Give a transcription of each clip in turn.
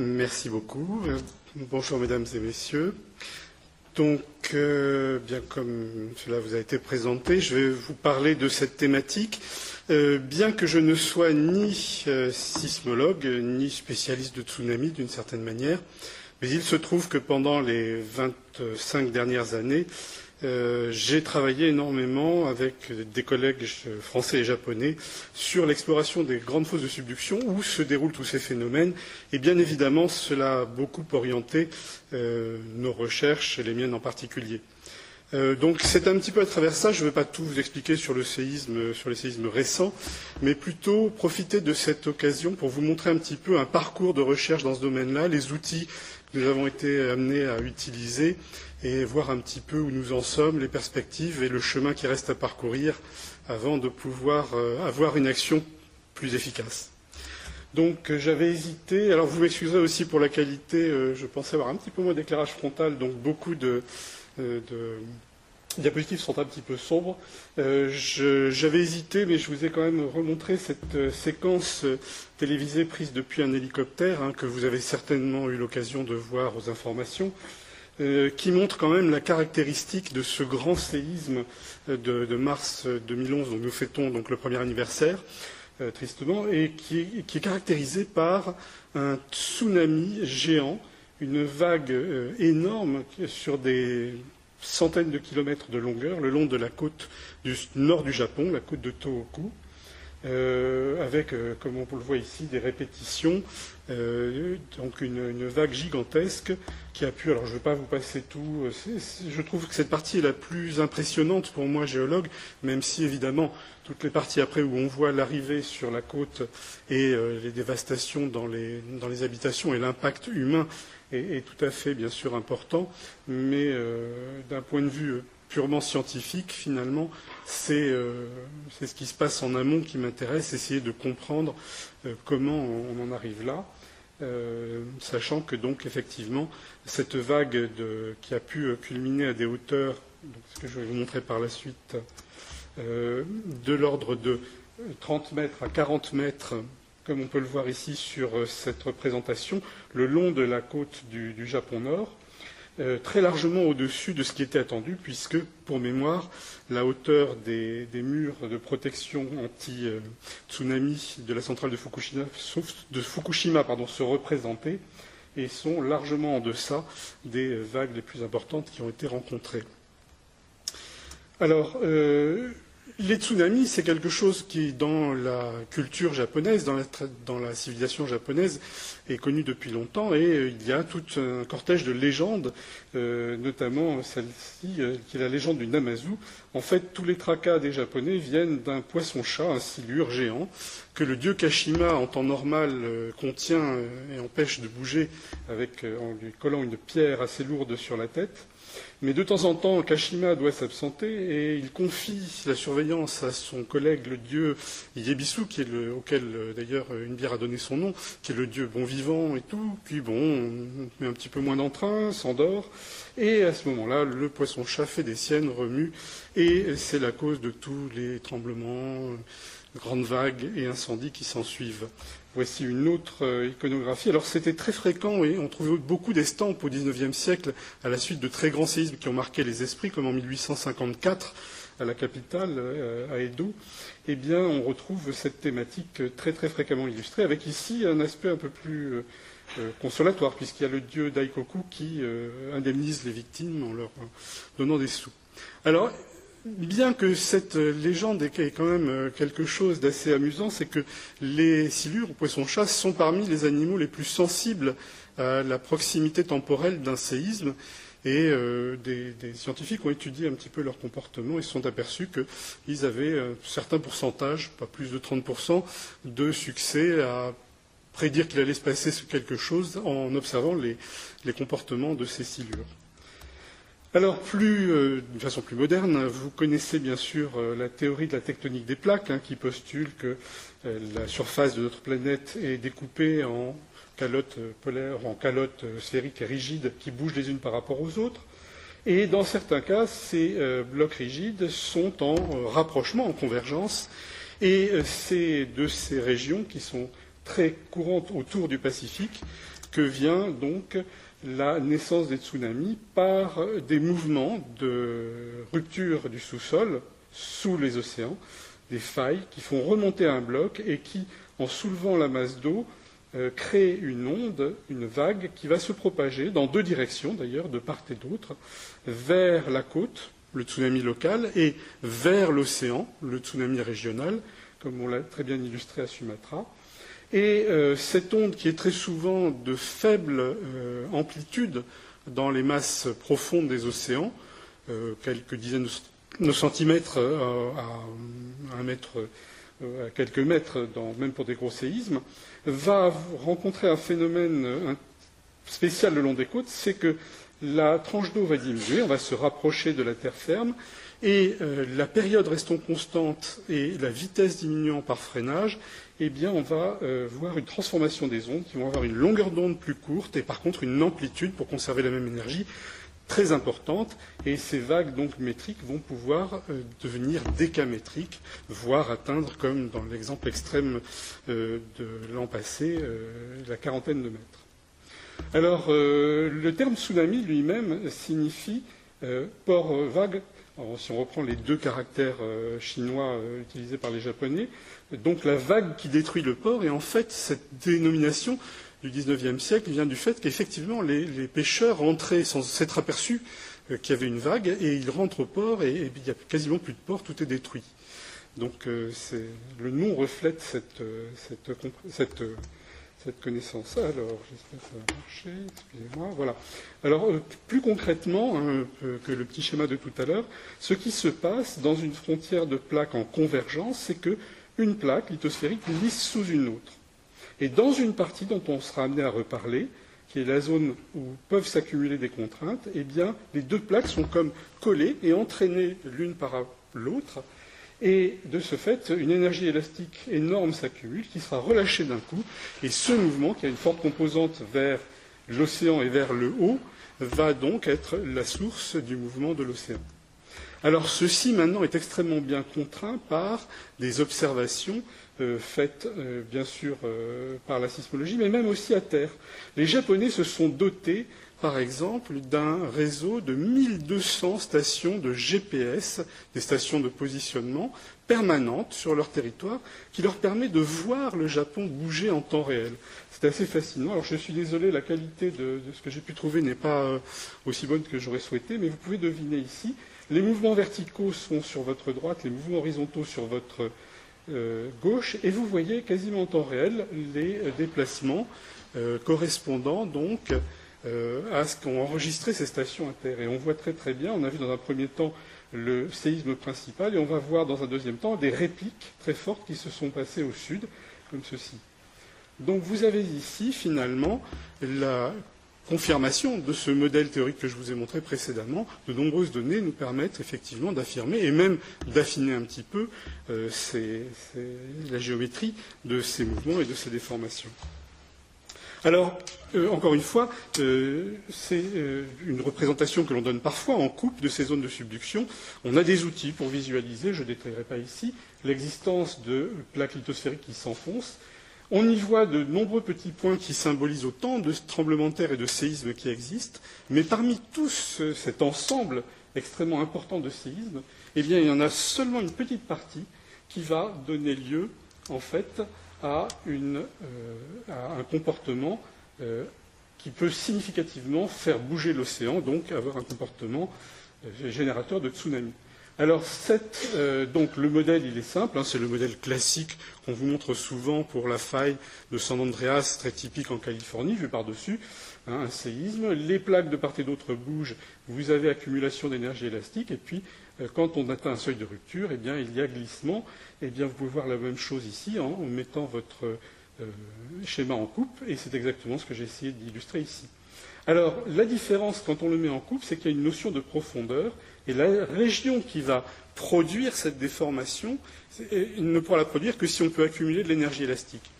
Merci beaucoup. Bonjour mesdames et messieurs. Donc, euh, bien comme cela vous a été présenté, je vais vous parler de cette thématique. Euh, bien que je ne sois ni euh, sismologue, ni spécialiste de tsunami d'une certaine manière, mais il se trouve que pendant les 25 dernières années, euh, j'ai travaillé énormément avec des collègues français et japonais sur l'exploration des grandes fosses de subduction où se déroulent tous ces phénomènes. Et bien évidemment, cela a beaucoup orienté euh, nos recherches, les miennes en particulier. Euh, donc c'est un petit peu à travers ça, je ne vais pas tout vous expliquer sur le séisme, sur les séismes récents, mais plutôt profiter de cette occasion pour vous montrer un petit peu un parcours de recherche dans ce domaine-là, les outils que nous avons été amenés à utiliser et voir un petit peu où nous en sommes, les perspectives et le chemin qui reste à parcourir avant de pouvoir euh, avoir une action plus efficace. Donc euh, j'avais hésité, alors vous m'excuserez aussi pour la qualité, euh, je pensais avoir un petit peu moins d'éclairage frontal, donc beaucoup de, diapositives sont un petit peu sombres. j'avais hésité, mais je vous ai quand même remontré cette séquence télévisée prise depuis un hélicoptère, hein, que vous avez certainement eu l'occasion de voir aux informations. Euh, qui montre quand même la caractéristique de ce grand séisme euh, de, mars 2011 dont nous fêtons donc le premier anniversaire, euh, tristement, et qui est, caractérisé par un tsunami géant, une vague énorme sur des centaines de kilomètres de longueur le long de la côte du nord du Japon, la côte de Tohoku, euh, avec, euh, comme on le voit ici, des répétitions, euh, donc une, vague gigantesque alors je ne vais pas vous passer tout, je trouve que cette partie est la plus impressionnante pour moi, géologue, même si évidemment toutes les parties après où on voit l'arrivée sur la côte et les dévastations dans les, habitations et l'impact humain est, tout à fait bien sûr important, mais d'un point de vue purement scientifique, finalement, euh, c'est ce qui se passe en amont qui m'intéresse, essayer de comprendre euh, comment on en arrive là, euh, sachant que donc effectivement cette vague qui a pu culminer à des hauteurs, ce que je vais vous montrer par la suite, de l'ordre de 30 mètres à 40 mètres, comme on peut le voir ici sur cette représentation, le long de la côte du Japon Nord, euh, très largement au-dessus de ce qui était attendu, puisque, pour mémoire, la hauteur des, murs de protection anti-tsunami de la centrale de Fukushima, de Fukushima se représentaient et sont largement en deçà des vagues les plus importantes qui ont été rencontrées. Alors, euh, les tsunamis, c'est quelque chose qui, dans la culture japonaise, dans la, civilisation japonaise, est connu depuis longtemps. Et euh, il y a tout un cortège de légendes, euh, notamment celle-ci, euh, qui est la légende du Namazu. En fait, tous les tracas des Japonais viennent d'un poisson-chat, un silure géant, que le dieu Kashima, en temps normal, contient et empêche de bouger en lui collant une pierre assez lourde sur la tête. Mais de temps en temps, Kashima doit s'absenter et il confie la surveillance à son collègue, le dieu Yebisu, auquel euh, d'ailleurs une bière a donné son nom, qui est le dieu bon vivant et tout. Puis bon, on met un petit peu moins d'entrain, s'endort. Et à ce moment-là, le poisson-chat fait des siennes, remue, et c'est la cause de tous les tremblements, grandes vagues et incendies qui s'ensuivent. Voici une autre euh, iconographie. Alors c'était très fréquent et on trouvait beaucoup d'estampes au XIXe siècle à la suite de très grands séismes qui ont marqué les esprits, comme en 1854 à la capitale, euh, à Edo. Eh bien, on retrouve cette thématique très très fréquemment illustrée, avec ici un aspect un peu plus euh, consolatoire, puisqu'il y a le dieu Daikoku qui indemnise les victimes en leur donnant des sous. Bien que cette légende ait quand même euh, quelque chose d'assez amusant, c'est que les silures, poissons-chasse, sont parmi les animaux les plus sensibles à la proximité temporelle d'un séisme. Et euh, des, scientifiques ont étudié un petit peu leur comportement et se sont aperçus qu'ils avaient un certain pourcentage, pas plus de 30%, de succès à prédire qu'il allait se passer quelque chose en observant les comportements de ces silures. Alors, plus, euh, d'une façon plus moderne, vous connaissez bien sûr euh, la théorie de la tectonique des plaques, hein, qui postule que euh, la surface de notre planète est découpée en calottes polaires, en calottes sphériques et rigides qui bougent les unes par rapport aux autres. Et dans certains cas, ces blocs rigides sont en rapprochement, en convergence, et c'est de ces régions qui sont très courante autour du Pacifique que vient donc la naissance des tsunamis par des mouvements de rupture du sous-sol sous les océans, des failles qui font remonter un bloc et qui, en soulevant la masse d'eau, euh, créent une onde, une vague qui va se propager dans deux directions d'ailleurs, de part et d'autre, vers la côte, le tsunami local, et vers l'océan, le tsunami régional, comme on l'a très bien illustré à Sumatra. Et euh, cette onde qui est très souvent de faible euh, amplitude dans les masses profondes des océans, euh, quelques dizaines de centimètres à, un mètre, à quelques mètres, même pour des gros séismes, va rencontrer un phénomène spécial le long des côtes, c'est que la tranche d'eau va diminuer, on va se rapprocher de la terre ferme, et la période restant constante et la vitesse diminuant par freinage, eh bien, on va euh, voir une transformation des ondes qui vont avoir une longueur d'onde plus courte et par contre une amplitude pour conserver la même énergie très importante. Et ces vagues donc métriques vont pouvoir euh, devenir décamétriques, voire atteindre, comme dans l'exemple extrême euh, de l'an passé, la quarantaine de mètres. Alors, le terme tsunami lui-même signifie port vague si on reprend les deux caractères euh, chinois euh, utilisés par les Japonais, donc la vague qui détruit le port, et en fait, cette dénomination du XIXe siècle vient du fait qu'effectivement, les, pêcheurs rentraient sans s'être aperçus euh, qu'il y avait une vague, et ils rentrent au port, et, il n'y a quasiment plus de port, tout est détruit. Donc le nom reflète cette, connaissance. Alors, j'espère que ça va marcher. Excusez-moi. Voilà. Alors, euh, plus concrètement hein, que le petit schéma de tout à l'heure, ce qui se passe dans une frontière de plaques en convergence, c'est que une plaque lithosphérique glisse sous une autre. Et dans une partie dont on sera amené à reparler, qui est la zone où peuvent s'accumuler des contraintes, eh bien, les deux plaques sont comme collées et entraînées l'une par l'autre et de ce fait, une énergie élastique énorme s'accumule, qui sera relâchée d'un coup, et ce mouvement, qui a une forte composante vers l'océan et vers le haut, va donc être la source du mouvement de l'océan. Alors ceci maintenant est extrêmement bien contraint par des observations euh, faites euh, bien sûr euh, par la sismologie, mais même aussi à terre. Les Japonais se sont dotés par exemple, d'un réseau de 1200 stations de GPS, des stations de positionnement permanentes sur leur territoire, qui leur permet de voir le Japon bouger en temps réel. C'est assez fascinant. Alors je suis désolé, la qualité de, ce que j'ai pu trouver n'est pas aussi bonne que j'aurais souhaité, mais vous pouvez deviner ici, les mouvements verticaux sont sur votre droite, les mouvements horizontaux sur votre euh, gauche, et vous voyez quasiment en temps réel les euh, déplacements correspondant donc euh, à ce qu'ont enregistré ces stations à terre. Et on voit très très bien, on a vu dans un premier temps le séisme principal, et on va voir dans un deuxième temps des répliques très fortes qui se sont passées au sud, comme ceci. Donc vous avez ici finalement la confirmation de ce modèle théorique que je vous ai montré précédemment. De nombreuses données nous permettent effectivement d'affirmer et même d'affiner un petit peu euh, la géométrie de ces mouvements et de ces déformations. Alors, euh, encore une fois, euh, c'est une représentation que l'on donne parfois en coupe de ces zones de subduction. On a des outils pour visualiser, je ne détaillerai pas ici, l'existence de plaques lithosphériques qui s'enfoncent. On y voit de nombreux petits points qui symbolisent autant de tremblements de terre et de séismes qui existent, mais parmi tous cet ensemble extrêmement important de séismes, eh il y en a seulement une petite partie qui va donner lieu, en fait, à, euh, un comportement euh, qui peut significativement faire bouger l'océan, donc avoir un comportement euh, générateur de tsunami. Alors, cette, donc, le modèle, il est simple, hein, c'est le modèle classique qu'on vous montre souvent pour la faille de San Andreas, très typique en Californie, vu par-dessus, hein, un séisme. Les plaques de part et d'autre bougent, vous avez accumulation d'énergie élastique, et puis, quand on atteint un seuil de rupture, eh il y a glissement, eh bien, vous pouvez voir la même chose ici en mettant votre euh, schéma en coupe, et c'est exactement ce que j'ai essayé d'illustrer ici. Alors, la différence quand on le met en coupe, c'est qu'il y a une notion de profondeur, et la région qui va produire cette déformation, il ne pourra la produire que si on peut accumuler de l'énergie élastique.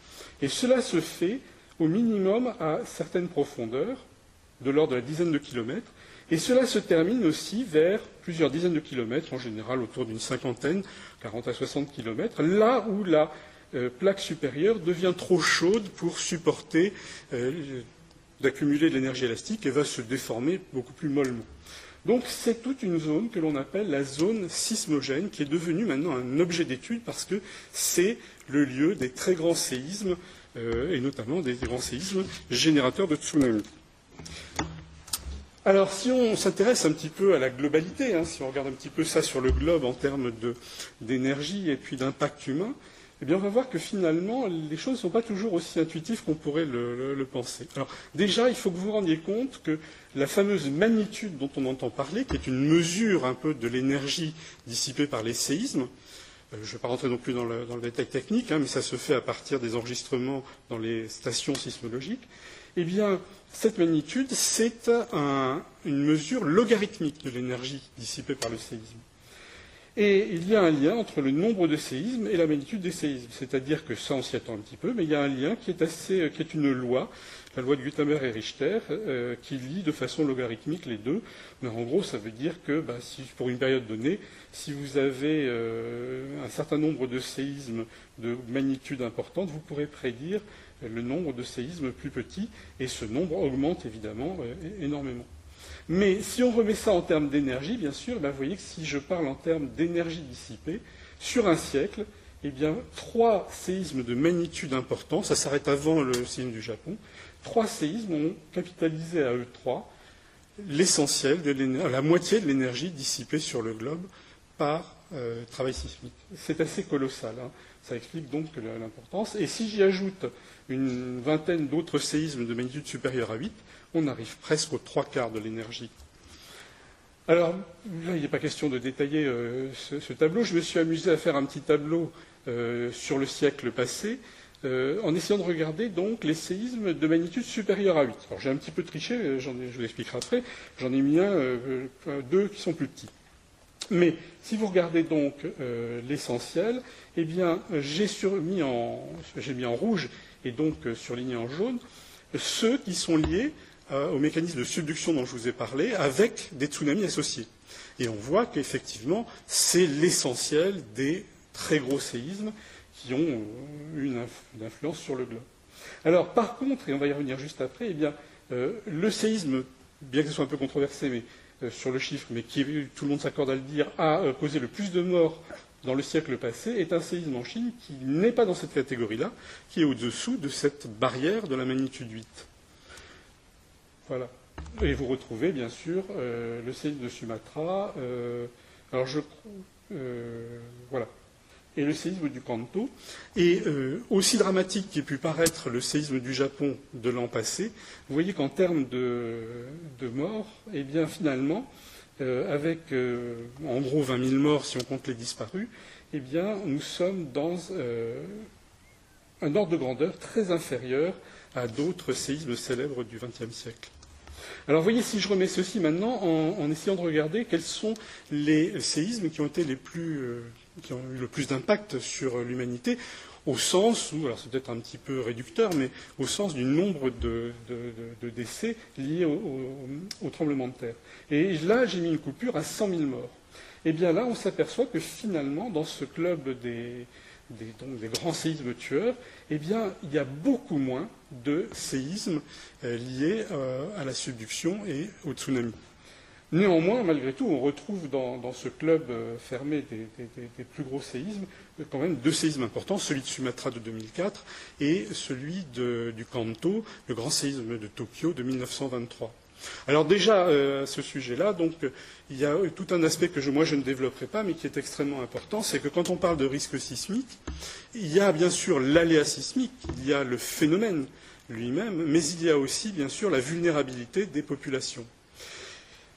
Et cela se fait au minimum à certaines profondeurs, de l'ordre de la dizaine de kilomètres, et cela se termine aussi vers plusieurs dizaines de kilomètres, en général autour d'une cinquantaine, 40 à 60 kilomètres, là où la plaque supérieure devient trop chaude pour supporter d'accumuler de l'énergie élastique et va se déformer beaucoup plus mollement. Donc c'est toute une zone que l'on appelle la zone sismogène, qui est devenue maintenant un objet d'étude parce que c'est le lieu des très grands séismes, euh, et notamment des grands séismes générateurs de tsunamis. Alors, si on s'intéresse un petit peu à la globalité, hein, si on regarde un petit peu ça sur le globe en termes d'énergie et puis d'impact humain, eh bien, on va voir que finalement, les choses ne sont pas toujours aussi intuitives qu'on pourrait le, penser. Alors, déjà, il faut que vous vous rendiez compte que la fameuse magnitude dont on entend parler, qui est une mesure un peu de l'énergie dissipée par les séismes, euh, je ne vais pas rentrer non plus dans le, détail technique, hein, mais ça se fait à partir des enregistrements dans les stations sismologiques, eh cette magnitude, c'est une mesure logarithmique de l'énergie dissipée par le séisme. Et il y a un lien entre le nombre de séismes et la magnitude des séismes. C'est-à-dire que ça, on s'y attend un petit peu, mais il y a un lien qui est, assez, qui est une loi, la loi de Gutenberg et Richter, euh, qui lie de façon logarithmique les deux. Mais en gros, ça veut dire que bah, pour une période donnée, si vous avez euh, un certain nombre de séismes de magnitude importante, vous pourrez prédire le nombre de séismes plus petits, et ce nombre augmente évidemment euh, énormément. Mais si on remet ça en termes d'énergie, bien sûr, ben, vous voyez que si je parle en termes d'énergie dissipée, sur un siècle, eh bien, trois séismes de magnitude importante, ça s'arrête avant le séisme du Japon, trois séismes ont capitalisé à eux trois l'essentiel, de la moitié de l'énergie dissipée sur le globe par euh, travail sismique. C'est assez colossal. Hein. Ça explique donc l'importance. Et si j'y ajoute une vingtaine d'autres séismes de magnitude supérieure à 8, on arrive presque aux trois quarts de l'énergie. Alors, là, il n'est pas question de détailler euh, ce, tableau. Je me suis amusé à faire un petit tableau euh, sur le siècle passé, euh, en essayant de regarder donc les séismes de magnitude supérieure à 8. Alors, j'ai un petit peu triché, je vous l'expliquerai après. J'en ai mis un, deux qui sont plus petits. Mais si vous regardez donc l'essentiel, eh bien, j'ai mis, mis, en rouge et donc surligné en jaune ceux qui sont liés euh, au mécanisme de subduction dont je vous ai parlé, avec des tsunamis associés. Et on voit qu'effectivement, c'est l'essentiel des très gros séismes qui ont euh, une, influence sur le globe. Alors, par contre, et on va y revenir juste après, eh bien, euh, le séisme, bien que ce soit un peu controversé sur le chiffre, mais qui, tout le monde s'accorde à le dire, a causé le plus de morts dans le siècle passé, est un séisme en Chine qui n'est pas dans cette catégorie-là, qui est au-dessous de cette barrière de la magnitude 8. Voilà. Et vous retrouvez bien sûr euh, le séisme de Sumatra. Euh, alors je euh, voilà. Et le séisme du Kanto. Et aussi dramatique qu'ait pu paraître le séisme du Japon de l'an passé, vous voyez qu'en termes de, morts, eh bien finalement, avec en gros 20 000 morts si on compte les disparus, eh bien nous sommes dans un ordre de grandeur très inférieur à d'autres séismes célèbres du XXe siècle. Alors, voyez, si je remets ceci maintenant en, essayant de regarder quels sont les séismes euh, qui ont eu le plus d'impact sur l'humanité, au sens où, alors c'est peut-être un petit peu réducteur, mais au sens du nombre de, décès liés au, tremblement de terre. Et là, j'ai mis une coupure à 100 000 morts. Et eh bien là, on s'aperçoit que finalement, dans ce club des, des, grands séismes tueurs, eh bien, il y a beaucoup moins de séismes euh, liés euh, à la subduction et au tsunami. Néanmoins, malgré tout, on retrouve dans, ce club euh, fermé des, plus gros séismes quand même deux séismes importants, celui de Sumatra de 2004 et celui du Kanto, le grand séisme de Tokyo de 1923. Alors déjà, à ce sujet-là, donc, il y a tout un aspect que moi je ne développerai pas, mais qui est extrêmement important, c'est que quand on parle de risque sismique, il y a bien sûr l'aléa sismique, il y a le phénomène lui-même, mais il y a aussi bien sûr la vulnérabilité des populations.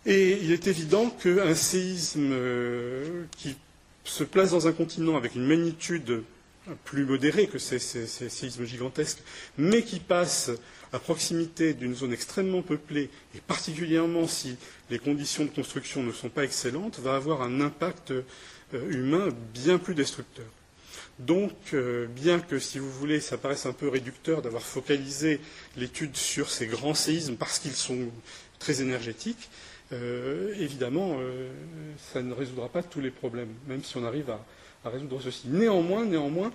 Et il est évident qu'un séisme euh, qui se place dans un continent avec une magnitude plus modérée que ces séismes gigantesques, mais qui passe à proximité d'une zone extrêmement peuplée, et particulièrement si les conditions de construction ne sont pas excellentes, va avoir un impact euh, humain bien plus destructeur. Donc, euh, bien que, si vous voulez, ça paraisse un peu réducteur d'avoir focalisé l'étude sur ces grands séismes parce qu'ils sont très énergétiques, euh, évidemment, ça ne résoudra pas tous les problèmes, même si on arrive à, résoudre ceci. Néanmoins, néanmoins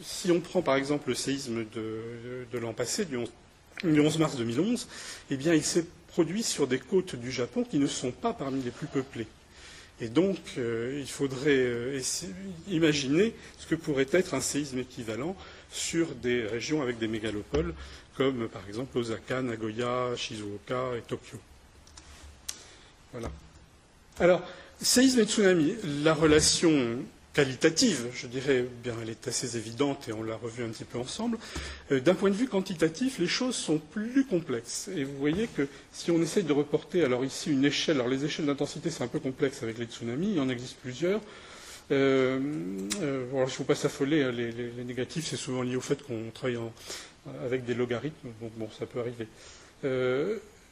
si on prend par exemple le séisme de, l'an passé, du 11, mars 2011, eh bien, il s'est produit sur des côtes du Japon qui ne sont pas parmi les plus peuplées. Et donc, il faudrait imaginer ce que pourrait être un séisme équivalent sur des régions avec des mégalopoles, comme par exemple Osaka, Nagoya, Shizuoka et Tokyo. Voilà. Alors, séisme et tsunami, la relation qualitative, je dirais, bien, elle est assez évidente et on l'a revu un petit peu ensemble. Euh, d'un point de vue quantitatif, les choses sont plus complexes. Et vous voyez que si on essaye de reporter, alors ici une échelle, alors les échelles d'intensité c'est un peu complexe avec les tsunamis, il en existe plusieurs. Euh, euh, il ne faut pas s'affoler, hein, les, négatifs c'est souvent lié au fait qu'on travaille avec des logarithmes, donc bon, ça peut arriver.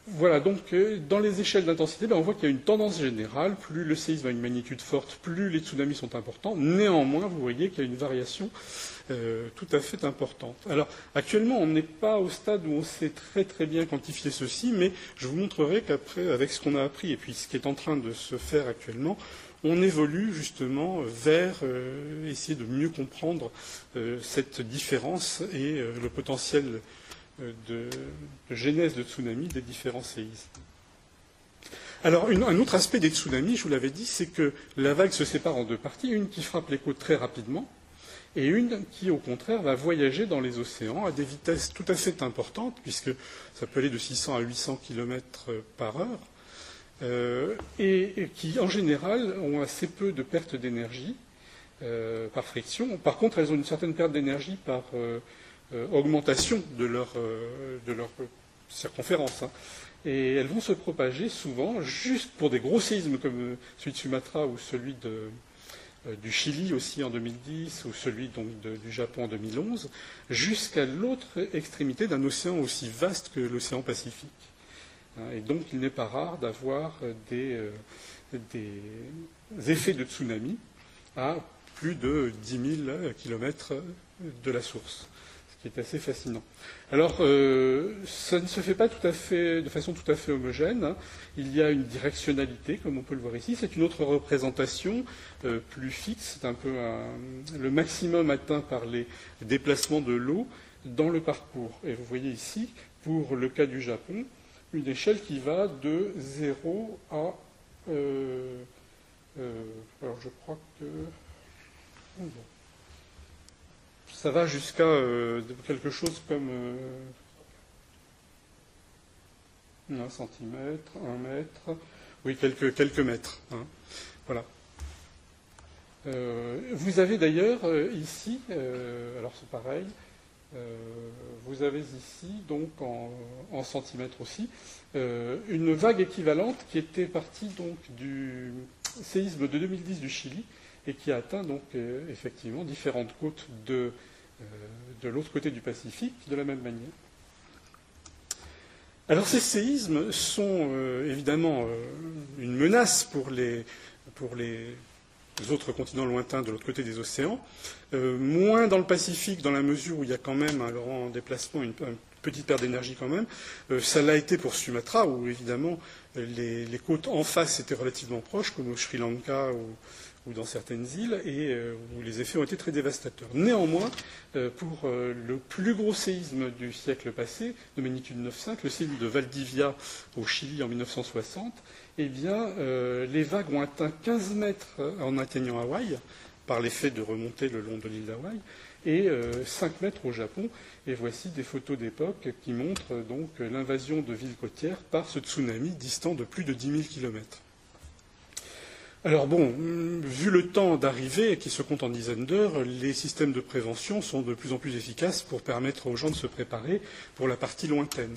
Voilà, donc euh, dans les échelles d'intensité, ben, on voit qu'il y a une tendance générale. Plus le séisme a une magnitude forte, plus les tsunamis sont importants. Néanmoins, vous voyez qu'il y a une variation euh, tout à fait importante. Alors, actuellement, on n'est pas au stade où on sait très très bien quantifier ceci, mais je vous montrerai qu'après, avec ce qu'on a appris et puis ce qui est en train de se faire actuellement, on évolue justement vers euh, essayer de mieux comprendre cette différence et le potentiel de, genèse de tsunami des différents séismes. Alors, un autre aspect des tsunamis, je vous l'avais dit, c'est que la vague se sépare en deux parties, une qui frappe les côtes très rapidement, et une qui, au contraire, va voyager dans les océans à des vitesses tout à fait importantes, puisque ça peut aller de 600 à 800 km par heure, euh, et, qui, en général, ont assez peu de pertes d'énergie euh, par friction. Par contre, elles ont une certaine perte d'énergie par euh, augmentation de leur, euh, circonférence. Hein. Et elles vont se propager souvent, juste pour des gros séismes comme celui de Sumatra ou celui euh, du Chili aussi en 2010 ou celui du Japon en 2011, jusqu'à l'autre extrémité d'un océan aussi vaste que l'océan Pacifique. Hein. Et donc il n'est pas rare d'avoir des, des, effets de tsunami à plus de 10 000 kilomètres de la source est assez fascinant. Alors, euh, ça ne se fait pas tout à fait, de façon tout à fait homogène. Hein. Il y a une directionnalité, comme on peut le voir ici. C'est une autre représentation euh, plus fixe. C'est un peu le maximum atteint par les déplacements de l'eau dans le parcours. Et vous voyez ici, pour le cas du Japon, une échelle qui va de 0 à... Euh, alors, je crois que... ça va jusqu'à euh, quelque chose comme euh, un centimètre, un mètre, oui, quelques, quelques mètres. Hein. Voilà. Euh, vous avez d'ailleurs ici, alors c'est pareil, vous avez ici, donc en, centimètres aussi, une vague équivalente qui était partie donc du séisme de 2010 du Chili et qui a atteint donc effectivement différentes côtes de euh, de l'autre côté du Pacifique de la même manière. Alors ces séismes sont euh, évidemment euh, une menace pour les, pour les autres continents lointains de l'autre côté des océans, moins dans le Pacifique dans la mesure où il y a quand même un grand déplacement, une, petite perte d'énergie quand même. ça l'a été pour Sumatra, où évidemment les, les, côtes en face étaient relativement proches, comme au Sri Lanka ou, ou dans certaines îles, et euh, où les effets ont été très dévastateurs. Néanmoins, euh, pour euh, le plus gros séisme du siècle passé, de magnitude 9,5, le séisme de Valdivia au Chili en 1960, eh bien, les vagues ont atteint 15 mètres en atteignant Hawaï, par l'effet de remonter le long de l'île d'Hawaï, et 5 mètres au Japon. Et voici des photos d'époque qui montrent donc l'invasion de villes côtières par ce tsunami distant de plus de 10 000 kilomètres. Alors bon, vu le temps d'arrivée qui se compte en dizaines d'heures, les systèmes de prévention sont de plus en plus efficaces pour permettre aux gens de se préparer pour la partie lointaine.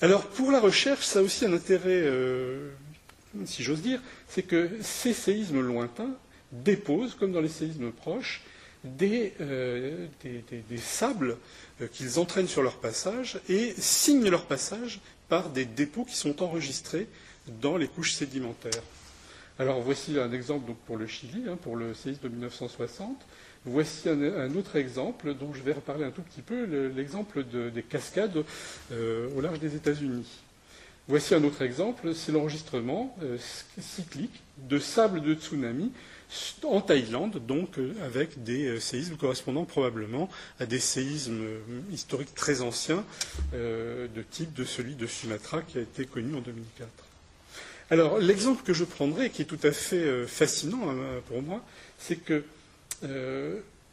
Alors pour la recherche, ça a aussi un intérêt, euh, si j'ose dire, c'est que ces séismes lointains déposent, comme dans les séismes proches, des, euh, sables euh, qu'ils entraînent sur leur passage et signent leur passage par des dépôts qui sont enregistrés dans les couches sédimentaires. Alors voici un exemple pour le Chili, hein, pour le séisme de 1960. Voici un, autre exemple dont je vais reparler un tout petit peu, l'exemple des cascades euh, au large des États-Unis. Voici un autre exemple, c'est l'enregistrement euh, cyclique de sable de tsunami en Thaïlande, donc euh, avec des séismes correspondant probablement à des séismes historiques très anciens, de type de celui de Sumatra qui a été connu en 2004. Alors l'exemple que je prendrai, qui est tout à fait fascinant hein, pour moi, c'est que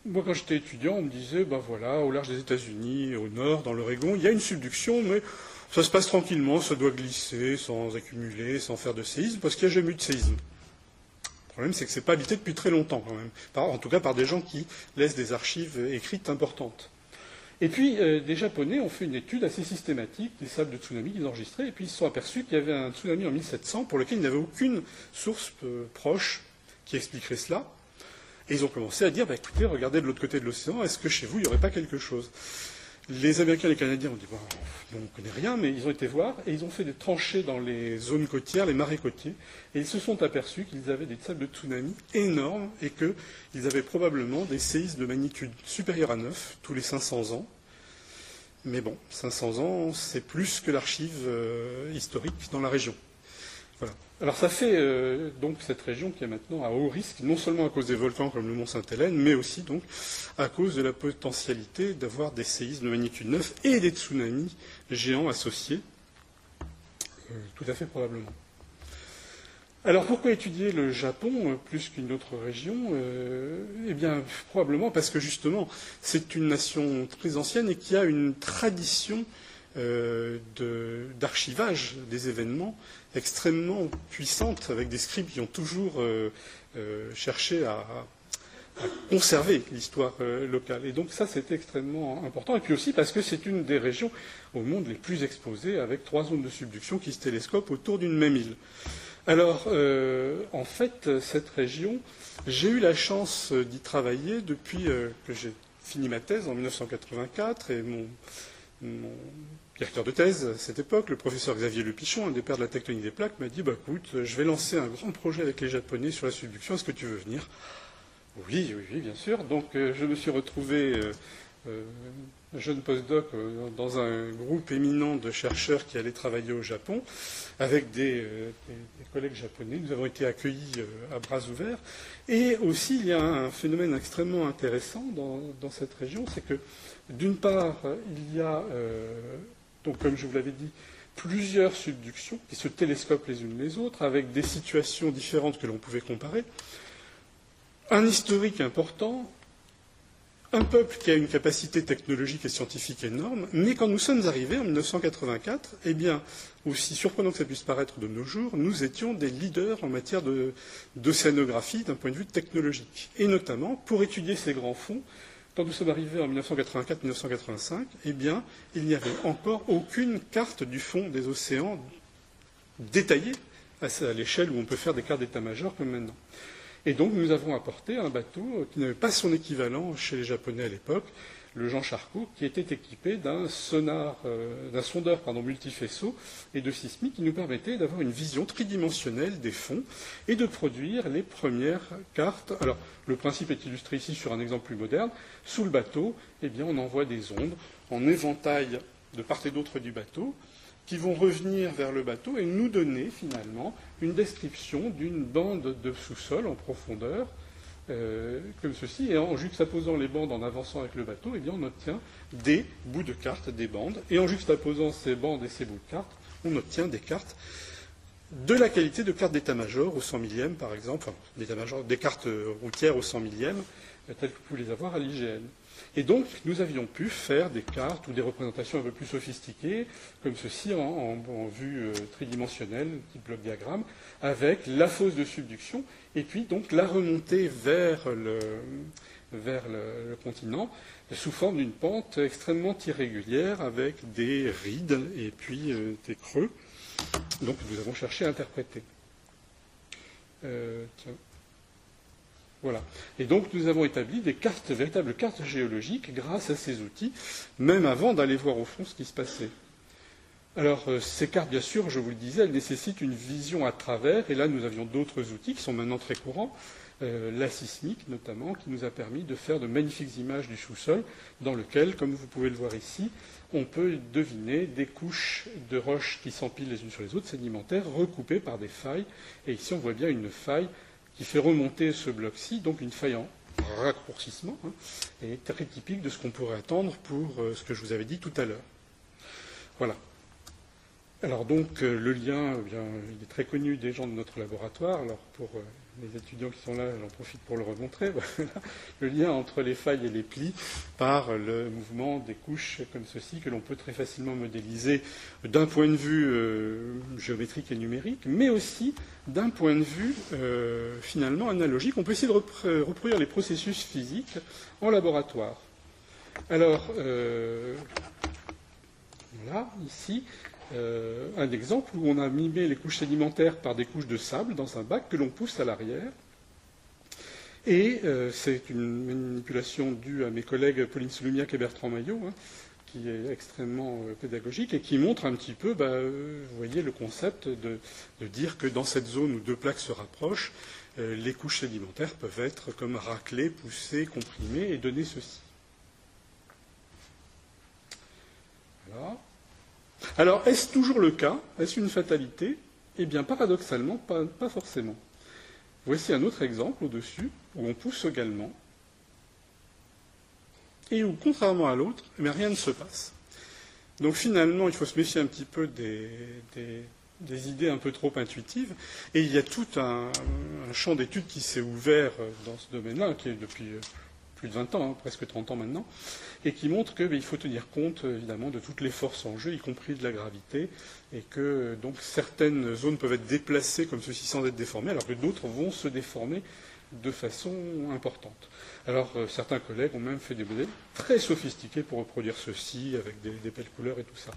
moi, quand j'étais étudiant, on me disait, ben voilà, au large des États-Unis, au nord, dans l'Oregon, il y a une subduction, mais ça se passe tranquillement, ça doit glisser sans accumuler, sans faire de séisme, parce qu'il n'y a jamais eu de séisme. Le problème, c'est que ce n'est pas habité depuis très longtemps, quand même. en tout cas, par des gens qui laissent des archives écrites importantes. Et puis, euh, des Japonais ont fait une étude assez systématique des sables de tsunami qu'ils enregistraient, et puis ils se sont aperçus qu'il y avait un tsunami en 1700 pour lequel il n'y avait aucune source euh, proche qui expliquerait cela. Et ils ont commencé à dire, bah, écoutez, regardez de l'autre côté de l'océan, est-ce que chez vous, il n'y aurait pas quelque chose? Les Américains et les Canadiens ont dit, bon, on ne connaît rien, mais ils ont été voir, et ils ont fait des tranchées dans les zones côtières, les marais côtiers, et ils se sont aperçus qu'ils avaient des sables de tsunami énormes, et qu'ils avaient probablement des séismes de magnitude supérieure à 9 tous les 500 ans. Mais bon, 500 ans, c'est plus que l'archive euh, historique dans la région. Alors ça fait euh, donc cette région qui est maintenant à haut risque, non seulement à cause des volcans comme le mont Sainte-Hélène, mais aussi donc à cause de la potentialité d'avoir des séismes de magnitude 9 et des tsunamis géants associés, euh, tout à fait probablement. Alors pourquoi étudier le Japon euh, plus qu'une autre région Eh bien probablement parce que justement c'est une nation très ancienne et qui a une tradition d'archivage des événements extrêmement puissante, avec des scribes qui ont toujours euh, euh, cherché à, conserver l'histoire euh, locale. Et donc ça, c'est extrêmement important. Et puis aussi parce que c'est une des régions au monde les plus exposées, avec trois zones de subduction qui se télescopent autour d'une même île. Alors, en fait, cette région, j'ai eu la chance d'y travailler depuis que j'ai fini ma thèse en 1984 et mon directeur de thèse à cette époque, le professeur Xavier Lepichon, un des pères de la tectonique des plaques, m'a dit bah, écoute, je vais lancer un grand projet avec les Japonais sur la subduction, est-ce que tu veux venir? Oui, oui, oui, bien sûr. Donc euh, je me suis retrouvé euh, euh, jeune postdoc dans un groupe éminent de chercheurs qui allaient travailler au Japon avec des, collègues japonais. Nous avons été accueillis à bras ouverts. Et aussi, il y a un phénomène extrêmement intéressant dans cette région, c'est que d'une part, il y a donc comme je vous l'avais dit, plusieurs subductions qui se télescopent les unes les autres, avec des situations différentes que l'on pouvait comparer, un historique important, un peuple qui a une capacité technologique et scientifique énorme, mais quand nous sommes arrivés en 1984, eh bien, aussi surprenant que ça puisse paraître de nos jours, nous étions des leaders en matière d'océanographie d'un point de vue technologique. Et notamment, pour étudier ces grands fonds, quand nous sommes arrivés en 1984-1985, eh bien, il n'y avait encore aucune carte du fond des océans détaillée à l'échelle où on peut faire des cartes d'état-major comme maintenant. Et donc, nous avons apporté un bateau qui n'avait pas son équivalent chez les Japonais à l'époque, le Jean Charcot, qui était équipé d'un sonar, euh, d'un sondeur pardon, multifaisceau et de sismique qui nous permettait d'avoir une vision tridimensionnelle des fonds et de produire les premières cartes. Alors, le principe est illustré ici sur un exemple plus moderne. Sous le bateau, eh bien, on envoie des ondes en éventail de part et d'autre du bateau qui vont revenir vers le bateau et nous donner finalement une description d'une bande de sous-sol en profondeur euh, comme ceci, et en juxtaposant les bandes en avançant avec le bateau, eh bien, on obtient des bouts de cartes, des bandes, et en juxtaposant ces bandes et ces bouts de cartes, on obtient des cartes de la qualité de cartes d'état-major au 100 millième, par exemple, enfin, des cartes routières au 100 millième, euh, telles que vous pouvez les avoir à l'IGN. Et donc, nous avions pu faire des cartes ou des représentations un peu plus sophistiquées, comme ceci, en, vue euh, tridimensionnelle, type bloc diagramme, avec la fosse de subduction, et puis donc la remontée vers le, continent sous forme d'une pente extrêmement irrégulière, avec des rides et puis euh, des creux. Donc, nous avons cherché à interpréter. Euh, voilà. Et donc nous avons établi des cartes, véritables cartes géologiques grâce à ces outils, même avant d'aller voir au fond ce qui se passait. Alors euh, ces cartes, bien sûr, je vous le disais, elles nécessitent une vision à travers, et là nous avions d'autres outils qui sont maintenant très courants, euh, la sismique notamment, qui nous a permis de faire de magnifiques images du sous-sol, dans lequel, comme vous pouvez le voir ici, on peut deviner des couches de roches qui s'empilent les unes sur les autres, sédimentaires, recoupées par des failles. Et ici on voit bien une faille qui fait remonter ce bloc-ci, donc une faille en raccourcissement, hein, est très typique de ce qu'on pourrait attendre pour ce que je vous avais dit tout à l'heure. Voilà. Alors donc euh, le lien, eh il est très connu des gens de notre laboratoire. Alors pour euh, les étudiants qui sont là, j'en profite pour le remontrer. le lien entre les failles et les plis par le mouvement des couches comme ceci que l'on peut très facilement modéliser d'un point de vue euh, géométrique et numérique, mais aussi d'un point de vue finalement analogique. On peut essayer de reproduire les processus physiques en laboratoire. Alors, voilà, ici, euh, un exemple où on a mimé les couches sédimentaires par des couches de sable dans un bac que l'on pousse à l'arrière. Et euh, c'est une manipulation due à mes collègues Pauline Souloumiac et Bertrand Maillot, hein, qui est extrêmement euh, pédagogique et qui montre un petit peu, bah, voyez, le concept de, dire que dans cette zone où deux plaques se rapprochent, les couches sédimentaires peuvent être comme raclées, poussées, comprimées et donner ceci. Voilà. Alors, est-ce toujours le cas? Est-ce une fatalité? Eh bien, paradoxalement, pas, forcément. Voici un autre exemple au-dessus, où on pousse également, et où, contrairement à l'autre, eh rien ne se passe. Donc finalement, il faut se méfier un petit peu des, idées un peu trop intuitives. Et il y a tout un, un champ d'études qui s'est ouvert dans ce domaine-là, qui est depuis plus de 20 ans, hein, presque 30 ans maintenant, et qui montre qu'il faut tenir compte évidemment de toutes les forces en jeu, y compris de la gravité, et que donc certaines zones peuvent être déplacées comme ceci sans être déformées, alors que d'autres vont se déformer de façon importante. Alors euh, certains collègues ont même fait des modèles très sophistiqués pour reproduire ceci avec des, belles couleurs et tout ça.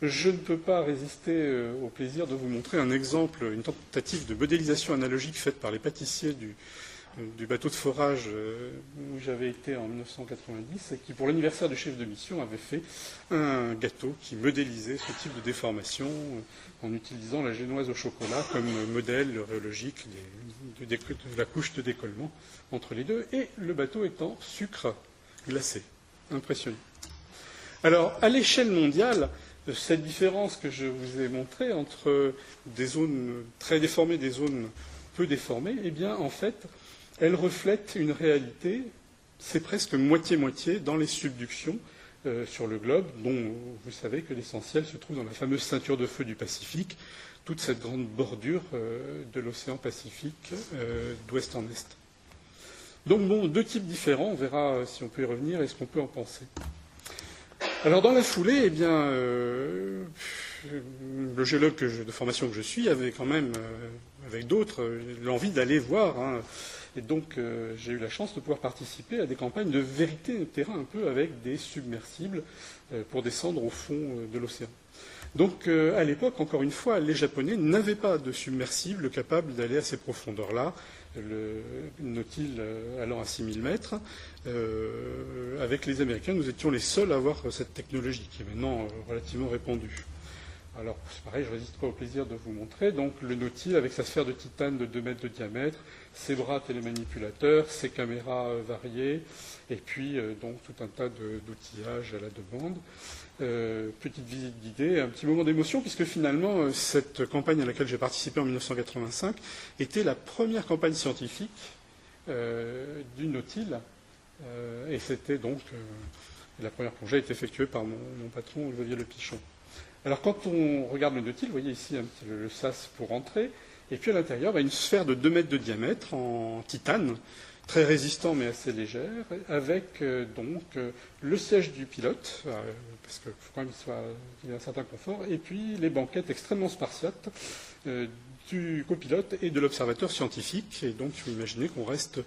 Je ne peux pas résister euh, au plaisir de vous montrer un exemple, une tentative de modélisation analogique faite par les pâtissiers du, du bateau de forage euh, où j'avais été en 1990 et qui, pour l'anniversaire du chef de mission, avait fait un gâteau qui modélisait ce type de déformation euh, en utilisant la génoise au chocolat comme modèle rhéologique de, la couche de décollement entre les deux, et le bateau étant sucre glacé. Impressionnant. Alors, à l'échelle mondiale, cette différence que je vous ai montrée entre des zones très déformées et des zones peu déformées, eh bien, en fait, elle reflète une réalité, c'est presque moitié-moitié dans les subductions euh, sur le globe, dont vous savez que l'essentiel se trouve dans la fameuse ceinture de feu du Pacifique, toute cette grande bordure euh, de l'océan Pacifique euh, d'ouest en est. Donc bon, deux types différents, on verra si on peut y revenir et ce qu'on peut en penser. Alors dans la foulée, eh bien, le géologue de formation que je suis avait quand même, avec d'autres, l'envie d'aller voir hein, et donc, euh, j'ai eu la chance de pouvoir participer à des campagnes de vérité de terrain, un peu avec des submersibles euh, pour descendre au fond euh, de l'océan. Donc, à l'époque, encore une fois, les Japonais n'avaient pas de submersible capable d'aller à ces profondeurs-là, le Nautil allant à 6000 mètres. avec les Américains, nous étions les seuls à avoir cette technologie, qui est maintenant relativement répandue. Alors, c'est pareil, je ne résiste pas au plaisir de vous montrer. Donc, le Nautil, avec sa sphère de titane de 2 mètres de diamètre, ses bras télémanipulateurs, ses caméras euh, variées, et puis euh, donc tout un tas d'outillages à la demande. Euh, petite visite guidée, un petit moment d'émotion, puisque finalement, cette campagne à laquelle j'ai participé en 1985 était la première campagne scientifique du Nautil, et c'était donc la première plongée a été effectuée par mon, patron Olivier Le Pichon. Alors quand on regarde le Nautil, vous voyez ici le sas pour entrer, et puis à l'intérieur, bah, une sphère de 2 mètres de diamètre en titane, très résistant mais assez légère, avec euh, donc euh, le siège du pilote, euh, parce qu'il faut quand même qu'il y ait un certain confort, et puis les banquettes extrêmement spartiates du copilote et de l'observateur scientifique. Et donc, il faut imaginer qu'on reste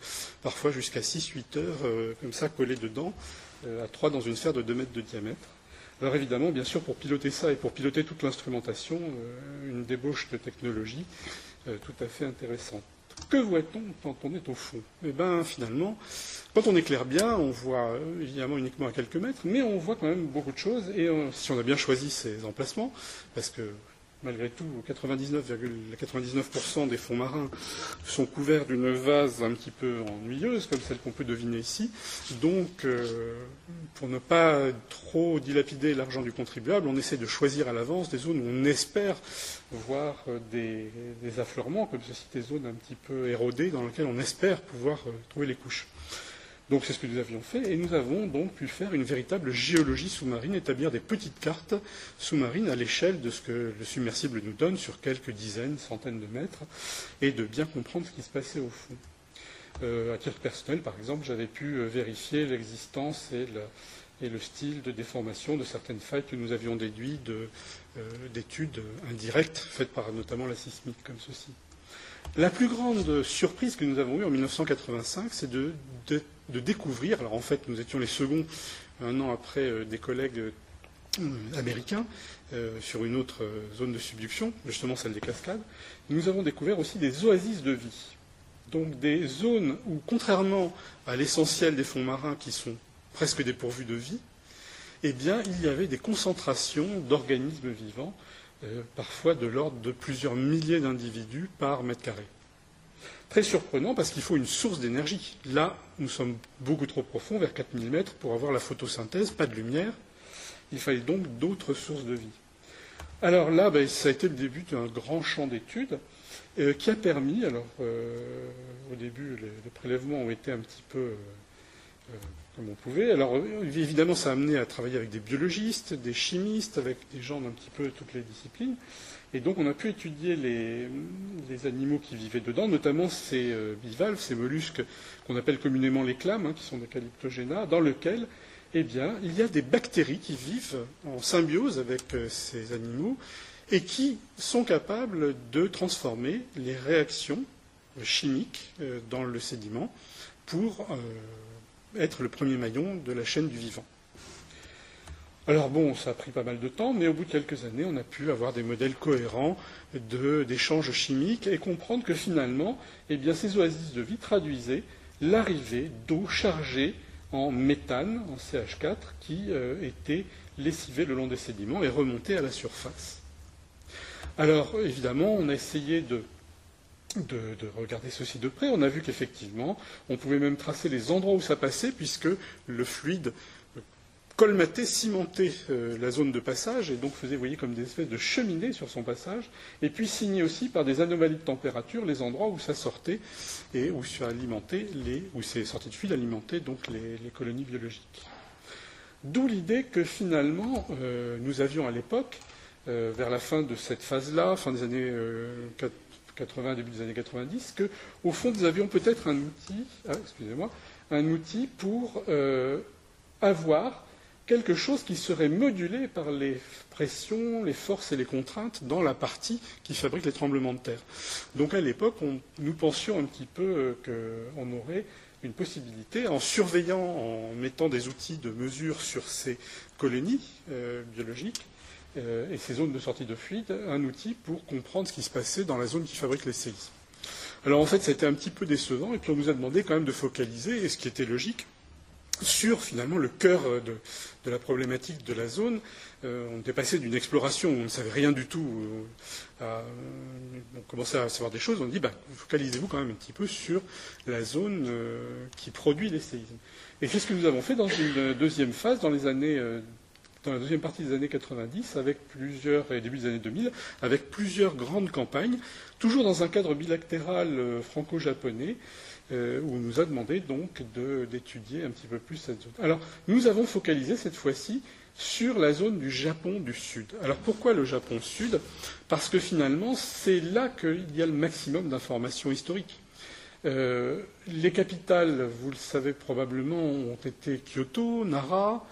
parfois jusqu'à 6-8 heures comme ça collé dedans, à 3 dans une sphère de 2 mètres de diamètre. Alors évidemment, bien sûr, pour piloter ça et pour piloter toute l'instrumentation, une débauche de technologie euh, tout à fait intéressante. Que voit-on quand on est au fond? Eh bien, finalement, quand on éclaire bien, on voit euh, évidemment uniquement à quelques mètres, mais on voit quand même beaucoup de choses. Et euh, si on a bien choisi ces emplacements, parce que malgré tout, 99,99% des fonds marins sont couverts d'une vase un petit peu ennuyeuse, comme celle qu'on peut deviner ici. Donc, euh, pour ne pas trop dilapider l'argent du contribuable, on essaie de choisir à l'avance des zones où on espère voir euh, des, des affleurements, comme ceci, des zones un petit peu érodées, dans lesquelles on espère pouvoir euh, trouver les couches. Donc c'est ce que nous avions fait, et nous avons donc pu faire une véritable géologie sous-marine, établir des petites cartes sous-marines à l'échelle de ce que le submersible nous donne sur quelques dizaines, centaines de mètres, et de bien comprendre ce qui se passait au fond. Euh, à titre personnel, par exemple, j'avais pu euh, vérifier l'existence et le, style de déformation de certaines failles que nous avions déduites d'études euh, indirectes faites par notamment la sismique, comme ceci. La plus grande surprise que nous avons eue en 1985, c'est de, de, de, découvrir, alors en fait nous étions les seconds un an après euh, des collègues euh, américains euh, sur une autre zone de subduction, justement celle des cascades, nous avons découvert aussi des oasis de vie. Donc des zones où, contrairement à l'essentiel des fonds marins qui sont presque dépourvus de vie, eh bien, il y avait des concentrations d'organismes vivants parfois de l'ordre de plusieurs milliers d'individus par mètre carré. Très surprenant parce qu'il faut une source d'énergie. Là, nous sommes beaucoup trop profonds, vers 4000 mètres, pour avoir la photosynthèse, pas de lumière. Il fallait donc d'autres sources de vie. Alors là, ben, ça a été le début d'un grand champ d'études euh, qui a permis, alors euh, au début, les, prélèvements ont été un petit peu euh, Alors évidemment, ça a amené à travailler avec des biologistes, des chimistes, avec des gens d'un petit peu toutes les disciplines. Et donc on a pu étudier les, animaux qui vivaient dedans, notamment ces euh, bivalves, ces mollusques qu'on appelle communément les clames, hein, qui sont des calyptogénas, dans lesquels eh bien, il y a des bactéries qui vivent en symbiose avec euh, ces animaux et qui sont capables de transformer les réactions chimiques euh, dans le sédiment pour euh, être le premier maillon de la chaîne du vivant. Alors bon, ça a pris pas mal de temps, mais au bout de quelques années, on a pu avoir des modèles cohérents d'échanges chimiques et comprendre que finalement, eh ces oasis de vie traduisaient l'arrivée d'eau chargée en méthane, en CH4, qui euh, était lessivée le long des sédiments et remontée à la surface. Alors évidemment, on a essayé de de, de, regarder ceci de près, on a vu qu'effectivement, on pouvait même tracer les endroits où ça passait, puisque le fluide colmatait, cimentait euh, la zone de passage, et donc faisait, vous voyez, comme des espèces de cheminées sur son passage, et puis signait aussi par des anomalies de température les endroits où ça sortait, et où, les, où ces sorties de fluide alimentaient donc les, colonies biologiques. D'où l'idée que finalement, euh, nous avions à l'époque, euh, vers la fin de cette phase-là, fin des années 80, début des années 90, que, au fond, nous avions peut-être un outil, ah, excusez-moi, un outil pour euh, avoir quelque chose qui serait modulé par les pressions, les forces et les contraintes dans la partie qui fabrique les tremblements de terre. Donc à l'époque, nous pensions un petit peu euh, qu'on aurait une possibilité, en surveillant, en mettant des outils de mesure sur ces colonies euh, biologiques, et ces zones de sortie de fluide un outil pour comprendre ce qui se passait dans la zone qui fabrique les séismes. Alors en fait, ça a été un petit peu décevant, et puis on nous a demandé quand même de focaliser, et ce qui était logique, sur finalement le cœur de, de la problématique de la zone. Euh, on était passé d'une exploration où on ne savait rien du tout, euh, à, on commençait à savoir des choses, on dit bah, focalisez-vous quand même un petit peu sur la zone euh, qui produit les séismes. Et c'est ce que nous avons fait dans une deuxième phase, dans les années dans la deuxième partie des années 90, avec plusieurs, et début des années 2000, avec plusieurs grandes campagnes, toujours dans un cadre bilatéral euh, franco-japonais, euh, où on nous a demandé donc d'étudier un petit peu plus cette zone. Alors, nous avons focalisé cette fois-ci sur la zone du Japon du Sud. Alors pourquoi le Japon Sud? Parce que finalement, c'est là qu'il y a le maximum d'informations historiques. Euh, les capitales, vous le savez probablement, ont été Kyoto, Nara,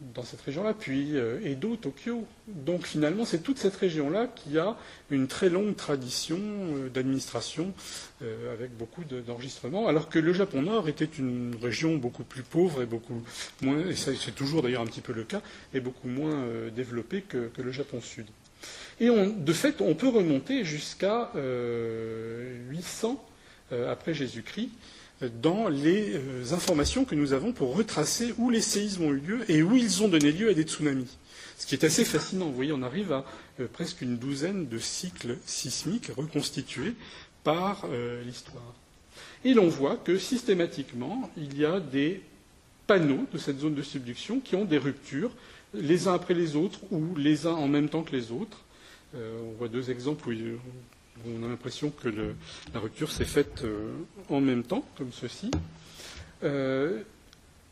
dans cette région-là, puis euh, Edo, Tokyo. Donc finalement, c'est toute cette région-là qui a une très longue tradition euh, d'administration euh, avec beaucoup d'enregistrements, alors que le Japon Nord était une région beaucoup plus pauvre et beaucoup moins, et c'est toujours d'ailleurs un petit peu le cas, et beaucoup moins développée que, le Japon Sud. Et de fait, on peut remonter jusqu'à 800 après Jésus-Christ dans les informations que nous avons pour retracer où les séismes ont eu lieu et où ils ont donné lieu à des tsunamis. Ce qui est assez fascinant. Vous voyez, on arrive à presque une douzaine de cycles sismiques reconstitués par l'histoire. Et l'on voit que systématiquement, il y a des panneaux de cette zone de subduction qui ont des ruptures, les uns après les autres ou les uns en même temps que les autres. Euh, on voit deux exemples où, on a l'impression que la rupture s'est faite euh, en même temps, comme ceci. Euh,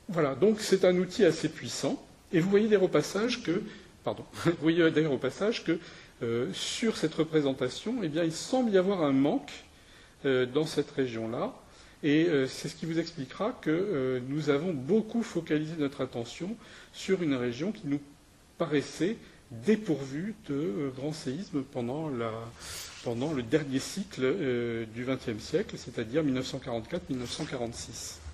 voilà, donc c'est un outil assez puissant. Et vous voyez d'ailleurs au passage que, pardon, vous voyez d'ailleurs au passage que sur cette représentation, eh bien, il semble y avoir un manque dans cette région-là. Et euh, c'est ce qui vous expliquera que euh, nous avons beaucoup focalisé notre attention sur une région qui nous paraissait dépourvue de euh, grands séismes pendant, le dernier cycle du XXe siècle, c'est-à-dire 1944-1946.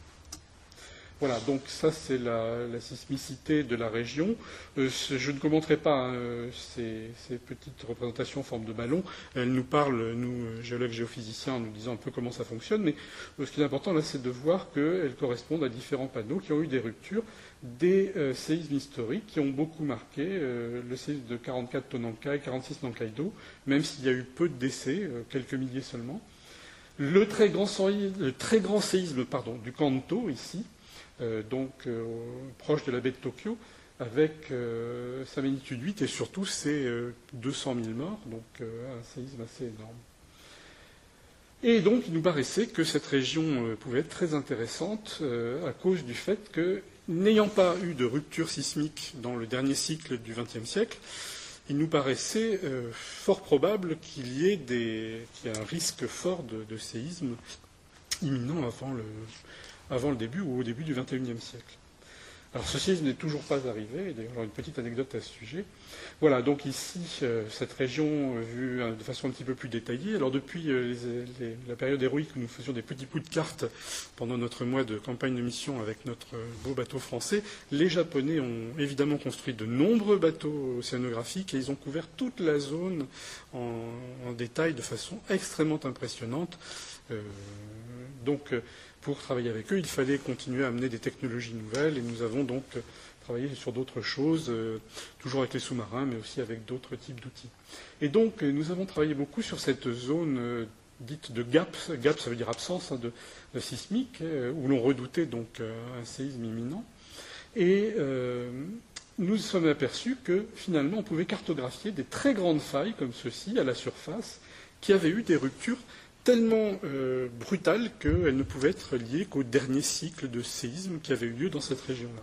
Voilà, donc ça c'est la, sismicité de la région. Euh, je ne commenterai pas hein, euh, ces, petites représentations en forme de ballon. Elles nous parlent, nous, euh, géologues géophysiciens, en nous disant un peu comment ça fonctionne. Mais ce qui est important là, c'est de voir qu'elles correspondent à différents panneaux qui ont eu des ruptures, des séismes historiques qui ont beaucoup marqué le séisme de 44 Tonankai, 46 Nankaido, même s'il y a eu peu de décès, quelques milliers seulement. Le très grand, séisme du Kanto, ici, euh, donc euh, proche de la baie de Tokyo, avec euh, sa magnitude 8 et surtout ses 200 000 morts, donc un séisme assez énorme. Et donc, il nous paraissait que cette région pouvait être très intéressante à cause du fait que, n'ayant pas eu de rupture sismique dans le dernier cycle du XXe siècle, il nous paraissait fort probable qu'il y ait un risque fort de séisme imminent avant le, avant le début ou au début du XXIe siècle. Alors ceci n'est toujours pas arrivé, et d'ailleurs une petite anecdote à ce sujet. Voilà, donc ici, euh, cette région euh, vue euh, de façon un petit peu plus détaillée. Alors depuis la période héroïque où nous faisions des petits bouts de cartes pendant notre mois de campagne de mission avec notre beau bateau français, les Japonais ont évidemment construit de nombreux bateaux océanographiques et ils ont couvert toute la zone en, en détail de façon extrêmement impressionnante. donc pour travailler avec eux, il fallait continuer à amener des technologies nouvelles et nous avons donc travaillé sur d'autres choses, euh, toujours avec les sous-marins, mais aussi avec d'autres types d'outils. Et donc, euh, nous avons travaillé beaucoup sur cette zone euh, dite de gap, gap ça veut dire absence hein, de, sismique, où l'on redoutait donc un séisme imminent. Et nous sommes aperçus que finalement on pouvait cartographier des très grandes failles comme ceci à la surface qui avaient eu des ruptures tellement euh, brutale qu'elle ne pouvait être liée qu'au dernier cycle de séisme qui avait eu lieu dans cette région-là.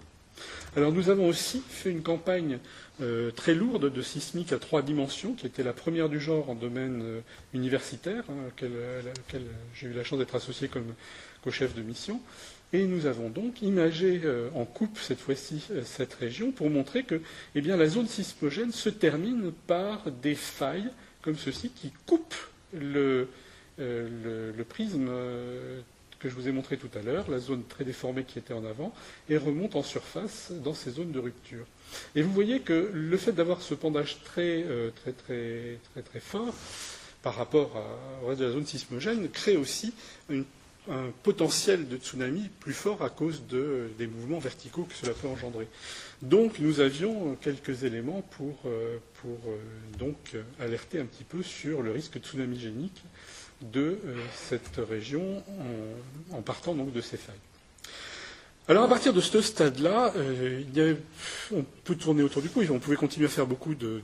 Alors nous avons aussi fait une campagne euh, très lourde de sismique à trois dimensions, qui était la première du genre en domaine euh, universitaire, hein, à laquelle, j'ai eu la chance d'être associé comme co-chef de mission. Et nous avons donc imagé en coupe cette fois-ci cette région pour montrer que eh bien, la zone sismogène se termine par des failles comme ceci qui coupent le, euh, le, prisme euh, que je vous ai montré tout à l'heure, la zone très déformée qui était en avant, et remonte en surface dans ces zones de rupture. Et vous voyez que le fait d'avoir ce pendage très, euh, très, très, très, très fort par rapport au reste de la zone sismogène crée aussi un potentiel de tsunami plus fort à cause des mouvements verticaux que cela peut engendrer. Donc nous avions quelques éléments pour, pour donc alerter un petit peu sur le risque tsunamigénique de euh, cette région en, partant donc de ces failles. Alors à partir de ce stade-là, euh, on peut tourner autour du coup. On pouvait continuer à faire beaucoup de,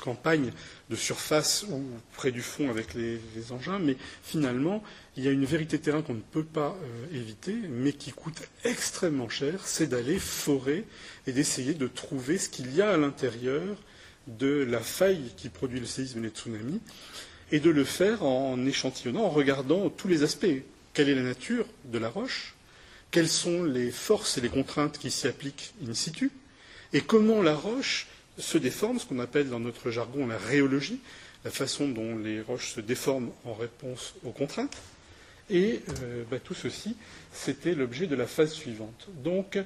campagnes de surface ou près du fond avec les, engins, mais finalement, il y a une vérité terrain qu'on ne peut pas euh, éviter, mais qui coûte extrêmement cher, c'est d'aller forer et d'essayer de trouver ce qu'il y a à l'intérieur de la faille qui produit le séisme et les tsunamis, et de le faire en échantillonnant, en regardant tous les aspects. Quelle est la nature de la roche? Quelles sont les forces et les contraintes qui s'y appliquent in situ? Et comment la roche se déforme, ce qu'on appelle dans notre jargon la rhéologie, la façon dont les roches se déforment en réponse aux contraintes? Et euh, bah, tout ceci, c'était l'objet de la phase suivante. Donc,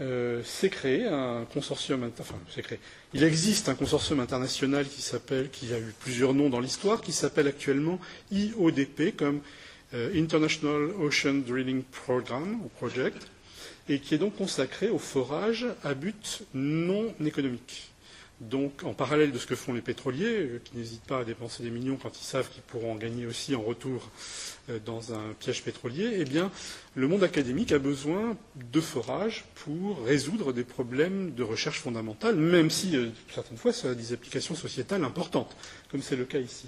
euh, s'est créé un consortium, enfin. Il existe un consortium international qui s'appelle, qui a eu plusieurs noms dans l'histoire, qui s'appelle actuellement IODP, comme International Ocean Drilling Program, ou Project, et qui est donc consacré au forage à but non économique. Donc, en parallèle de ce que font les pétroliers, euh, qui n'hésitent pas à dépenser des millions quand ils savent qu'ils pourront en gagner aussi en retour euh, dans un piège pétrolier, eh bien, le monde académique a besoin de forage pour résoudre des problèmes de recherche fondamentale, même si, euh, certaines fois, ça a des applications sociétales importantes, comme c'est le cas ici.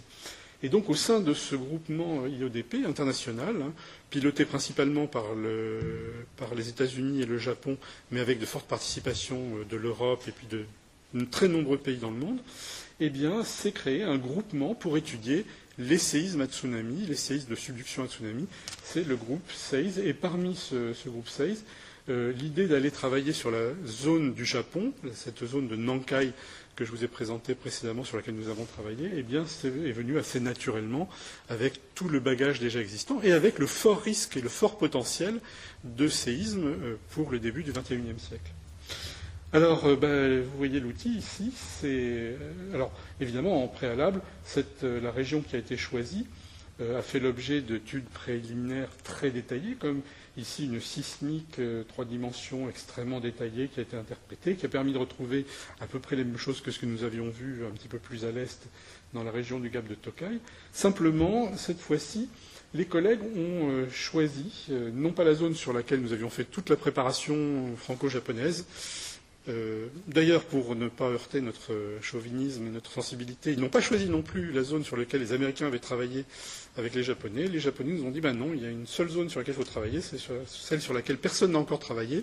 Et donc, au sein de ce groupement IODP international, hein, piloté principalement par, le, par les États-Unis et le Japon, mais avec de fortes participations de l'Europe et puis de très nombreux pays dans le monde, eh bien, s'est créé un groupement pour étudier les séismes à tsunami, les séismes de subduction à tsunami. C'est le groupe SEIS. Et parmi ce, groupe SEIS, euh, l'idée d'aller travailler sur la zone du Japon, cette zone de Nankai que je vous ai présentée précédemment, sur laquelle nous avons travaillé, eh est, est venu assez naturellement avec tout le bagage déjà existant et avec le fort risque et le fort potentiel de séisme euh, pour le début du XXIe siècle. Alors, euh, ben, vous voyez l'outil ici. C'est euh, alors évidemment en préalable, euh, la région qui a été choisie a fait l'objet d'études préliminaires très détaillées, comme ici une sismique trois dimensions extrêmement détaillée qui a été interprétée, qui a permis de retrouver à peu près les mêmes choses que ce que nous avions vu un petit peu plus à l'est dans la région du Gap de Tokai. Simplement, cette fois-ci, les collègues ont choisi non pas la zone sur laquelle nous avions fait toute la préparation franco-japonaise, euh, d'ailleurs, pour ne pas heurter notre chauvinisme et notre sensibilité, ils n'ont pas choisi non plus la zone sur laquelle les Américains avaient travaillé avec les Japonais. Les Japonais nous ont dit ben non, il y a une seule zone sur laquelle il faut travailler, c'est celle sur laquelle personne n'a encore travaillé.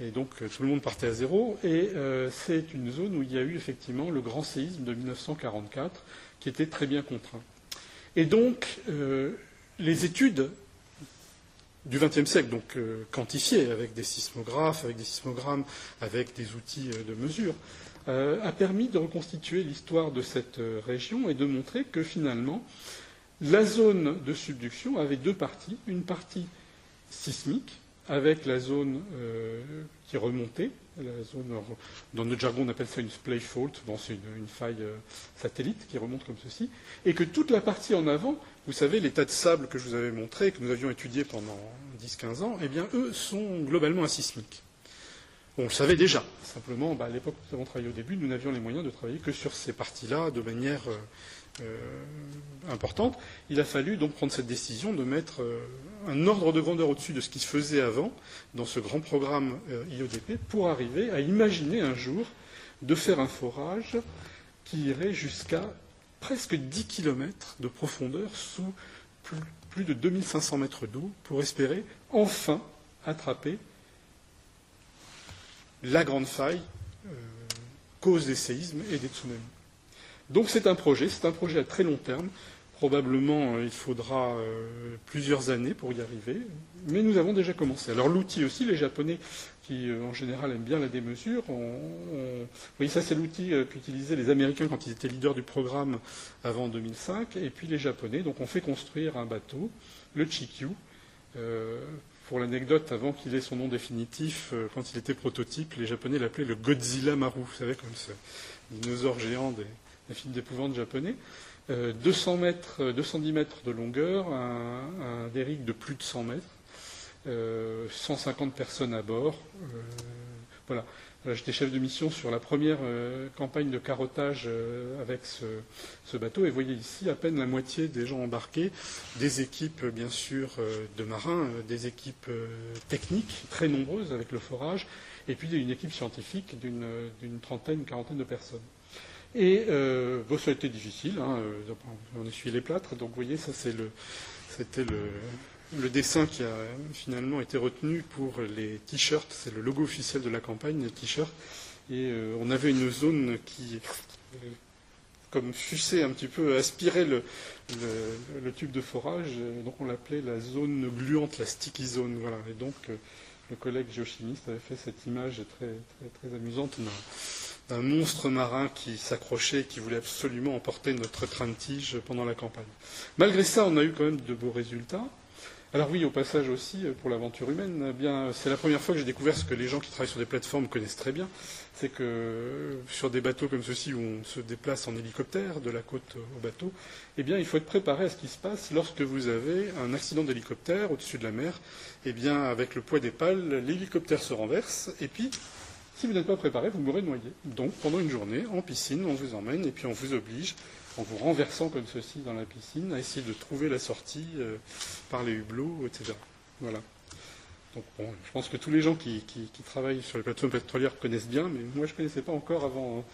Et donc euh, tout le monde partait à zéro. Et euh, c'est une zone où il y a eu effectivement le grand séisme de 1944, qui était très bien contraint. Et donc, euh, les études du XXe siècle, donc euh, quantifié avec des sismographes, avec des sismogrammes, avec des outils euh, de mesure, euh, a permis de reconstituer l'histoire de cette région et de montrer que finalement, la zone de subduction avait deux parties. Une partie sismique, avec la zone qui remontait, la zone, dans notre jargon on appelle ça une splay fault, c'est une, faille satellite qui remonte comme ceci, et que toute la partie en avant vous savez, les tas de sable que je vous avais montrés, que nous avions étudiés pendant 10-15 ans, eh bien, eux sont globalement asismiques. On le savait déjà. Simplement, bah, à l'époque où nous avons travaillé au début, nous n'avions les moyens de travailler que sur ces parties-là de manière euh, euh, importante. Il a fallu donc prendre cette décision de mettre euh, un ordre de grandeur au-dessus de ce qui se faisait avant dans ce grand programme IODP pour arriver à imaginer un jour de faire un forage qui irait jusqu'à presque 10 km de profondeur sous plus, plus de 2500 mètres d'eau pour espérer enfin attraper la grande faille euh, cause des séismes et des tsunamis. Donc c'est un projet, c'est un projet à très long terme. Probablement, euh, il faudra euh, plusieurs années pour y arriver, mais nous avons déjà commencé. Alors l'outil aussi, les Japonais qui euh, en général aiment bien la démesure. On... Oui, ça c'est l'outil qu'utilisaient les Américains quand ils étaient leaders du programme avant 2005, et puis les Japonais. Donc on fait construire un bateau, le Chikyu. Pour l'anecdote, avant qu'il ait son nom définitif, quand il était prototype, les Japonais l'appelaient le Godzilla Maru, vous savez, comme ce dinosaure géant des, des films d'épouvante japonais. Euh, 200 mètres, 210 mètres de longueur, un, un de plus de 100 mètres euh, 150 personnes à bord. Euh, voilà. J'étais chef de mission sur la première euh, campagne de carottage euh, avec ce, bateau et voyez ici à peine la moitié des gens embarqués, des équipes bien sûr euh, de marins, euh, des équipes euh, techniques très nombreuses avec le forage et puis une équipe scientifique d'une trentaine, quarantaine de personnes. Et euh, ça a été difficile, hein, on essuyait les plâtres, donc vous voyez, ça c'était le, dessin qui a finalement été retenu pour les t-shirts, c'est le logo officiel de la campagne, les t-shirts. Et euh, on avait une zone qui, euh, comme fussait un petit peu, aspirait le, tube de forage. Donc on l'appelait la zone gluante, la sticky zone. Voilà. Et donc euh, le collègue géochimiste avait fait cette image très amusante d'un monstre marin qui s'accrochait, qui voulait absolument emporter notre train de tige pendant la campagne. Malgré ça, on a eu quand même de beaux résultats. Alors oui, au passage aussi, pour l'aventure humaine, eh bien, c'est la première fois que j'ai découvert ce que les gens qui travaillent sur des plateformes connaissent très bien. C'est que sur des bateaux comme ceux-ci où on se déplace en hélicoptère de la côte au bateau, eh bien, il faut être préparé à ce qui se passe lorsque vous avez un accident d'hélicoptère au-dessus de la mer. Eh bien, avec le poids des pales, l'hélicoptère se renverse et puis si vous n'êtes pas préparé, vous mourrez noyé. Donc, pendant une journée, en piscine, on vous emmène et puis on vous oblige en vous renversant comme ceci dans la piscine, à essayer de trouver la sortie euh, par les hublots, etc. Voilà. Donc bon, je pense que tous les gens qui, travaillent sur les plateformes pétrolières connaissent bien, mais moi je ne connaissais pas encore avant,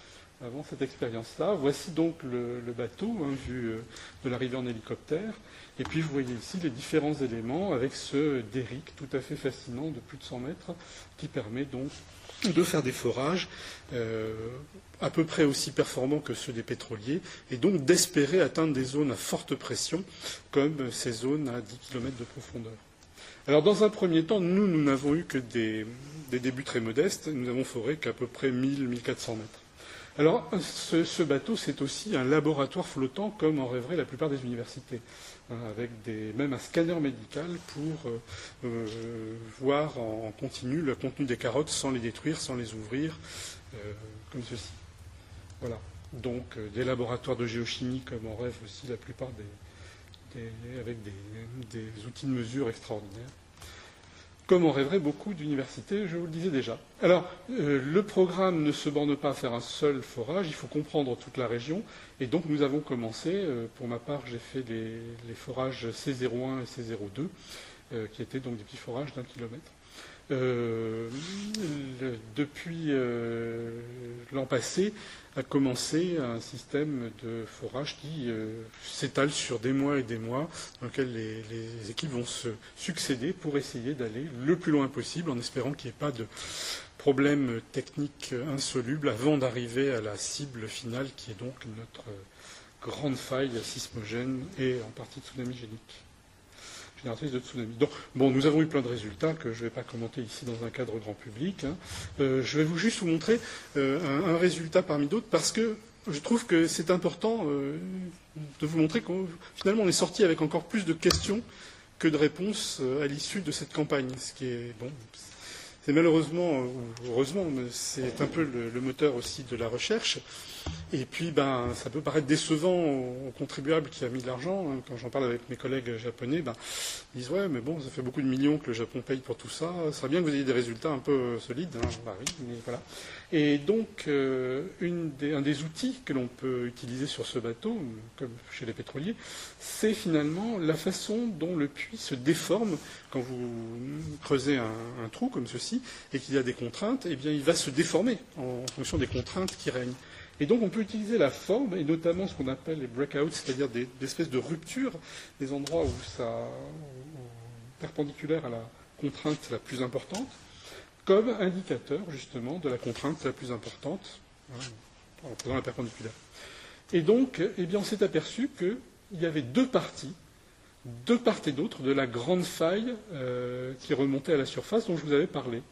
cette expérience-là. Voici donc le, bateau, hein, vu euh, de l'arrivée en hélicoptère. Et puis vous voyez ici les différents éléments avec ce derrick tout à fait fascinant de plus de 100 mètres qui permet donc de faire des forages euh, à peu près aussi performants que ceux des pétroliers, et donc d'espérer atteindre des zones à forte pression, comme ces zones à 10 km de profondeur. Alors, dans un premier temps, nous, nous n'avons eu que des, débuts très modestes. Nous avons foré qu'à peu près 1000-1400 mètres. Alors, ce, bateau, c'est aussi un laboratoire flottant, comme en rêverait la plupart des universités, hein, avec même un scanner médical pour euh, euh, voir en, continu le contenu des carottes sans les détruire, sans les ouvrir, comme ceci. Voilà. Donc euh, des laboratoires de géochimie comme en rêve aussi la plupart des, avec des, outils de mesure extraordinaires. Comme en rêverait beaucoup d'universités, je vous le disais déjà. Alors, euh, le programme ne se borne pas à faire un seul forage, il faut comprendre toute la région. Et donc, nous avons commencé, euh, pour ma part, j'ai fait les, les, forages C01 et C02, qui étaient donc des petits forages d'un kilomètre. Euh, depuis euh, l'an passé, a commencé un système de forage qui euh, s'étale sur des mois et des mois, dans lequel les, équipes vont se succéder pour essayer d'aller le plus loin possible, en espérant qu'il n'y ait pas de problème technique insoluble avant d'arriver à la cible finale, qui est donc notre grande faille sismogène et en partie tsunamigénique génératrice de tsunami. Bon, nous avons eu plein de résultats que je ne vais pas commenter ici dans un cadre grand public. Hein. Euh, je vais vous juste vous montrer euh, un, résultat parmi d'autres parce que je trouve que c'est important euh, de vous montrer que finalement on est sorti avec encore plus de questions que de réponses à l'issue de cette campagne, ce qui est bon. C'est malheureusement, ou heureusement, c'est un peu le, moteur aussi de la recherche. Et puis, ben, ça peut paraître décevant aux contribuables qui a mis de l'argent. Hein. Quand j'en parle avec mes collègues japonais, ben, ils disent ouais, mais bon, ça fait beaucoup de millions que le Japon paye pour tout ça. Ce serait bien que vous ayez des résultats un peu solides. Bah oui, mais voilà. Et donc, euh, un des outils que l'on peut utiliser sur ce bateau, comme chez les pétroliers, c'est finalement la façon dont le puits se déforme quand vous creusez un, trou comme ceci et qu'il y a des contraintes. Eh bien, il va se déformer en fonction des contraintes qui règnent. Et donc, on peut utiliser la forme, et notamment ce qu'on appelle les breakouts, c'est-à-dire des, espèces de ruptures, des endroits où ça, perpendiculaire à la contrainte la plus importante, comme indicateur justement de la contrainte la plus importante en prenant la perpendiculaire. Et donc, eh bien, on s'est aperçu qu'il y avait deux parties, de part et d'autre, de la grande faille euh, qui remontait à la surface dont je vous avais parlé.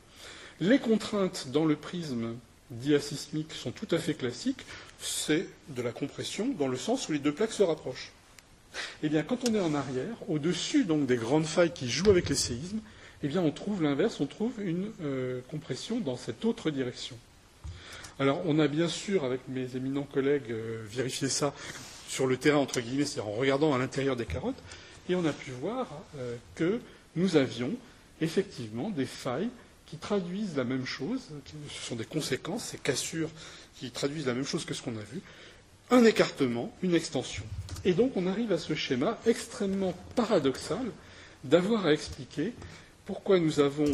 Les contraintes dans le prisme diasismique sont tout à fait classiques, c'est de la compression dans le sens où les deux plaques se rapprochent. Eh bien, quand on est en arrière, au-dessus donc des grandes failles qui jouent avec les séismes, eh bien, on trouve l'inverse, on trouve une euh, compression dans cette autre direction. Alors, on a bien sûr, avec mes éminents collègues, euh, vérifié ça sur le terrain, entre guillemets, c'est-à-dire en regardant à l'intérieur des carottes, et on a pu voir euh, que nous avions effectivement des failles qui traduisent la même chose, ce sont des conséquences, ces cassures qui traduisent la même chose que ce qu'on a vu, un écartement, une extension. Et donc on arrive à ce schéma extrêmement paradoxal d'avoir à expliquer pourquoi nous avons,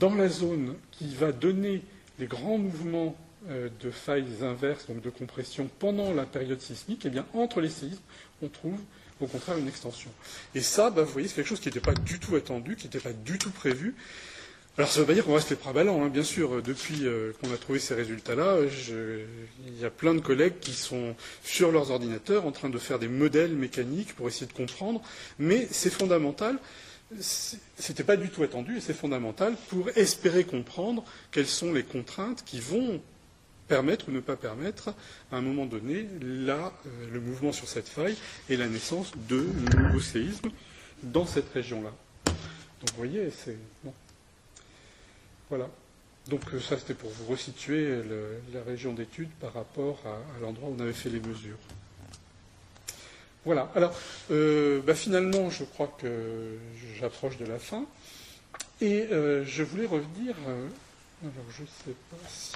dans la zone qui va donner les grands mouvements euh, de failles inverses, donc de compression, pendant la période sismique, eh bien, entre les séismes, on trouve au contraire une extension. Et ça, bah, vous voyez, c'est quelque chose qui n'était pas du tout attendu, qui n'était pas du tout prévu. Alors ça ne veut pas dire qu'on reste les bras bien sûr. Depuis euh, qu'on a trouvé ces résultats-là, il y a plein de collègues qui sont sur leurs ordinateurs en train de faire des modèles mécaniques pour essayer de comprendre, mais c'est fondamental n'était pas du tout attendu et c'est fondamental pour espérer comprendre quelles sont les contraintes qui vont permettre ou ne pas permettre à un moment donné euh, le mouvement sur cette faille et la naissance de nouveaux séismes dans cette région-là. Donc vous voyez, c'est. Bon. Voilà. Donc ça, c'était pour vous resituer la région d'étude par rapport à, l'endroit où on avait fait les mesures. Voilà. Alors, euh, bah, finalement, je crois que j'approche de la fin. Et euh, je voulais revenir. Euh, alors, je ne sais pas si.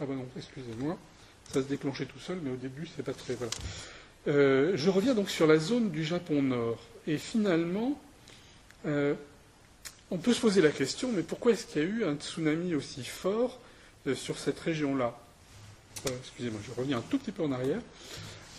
Ah ben non, excusez-moi. Ça se déclenchait tout seul, mais au début, c'est pas très. Voilà. je reviens donc sur la zone du Japon Nord. Et finalement, on peut se poser la question, mais pourquoi est-ce qu'il y a eu un tsunami aussi fort sur cette région-là? Excusez-moi, je reviens un tout petit peu en arrière.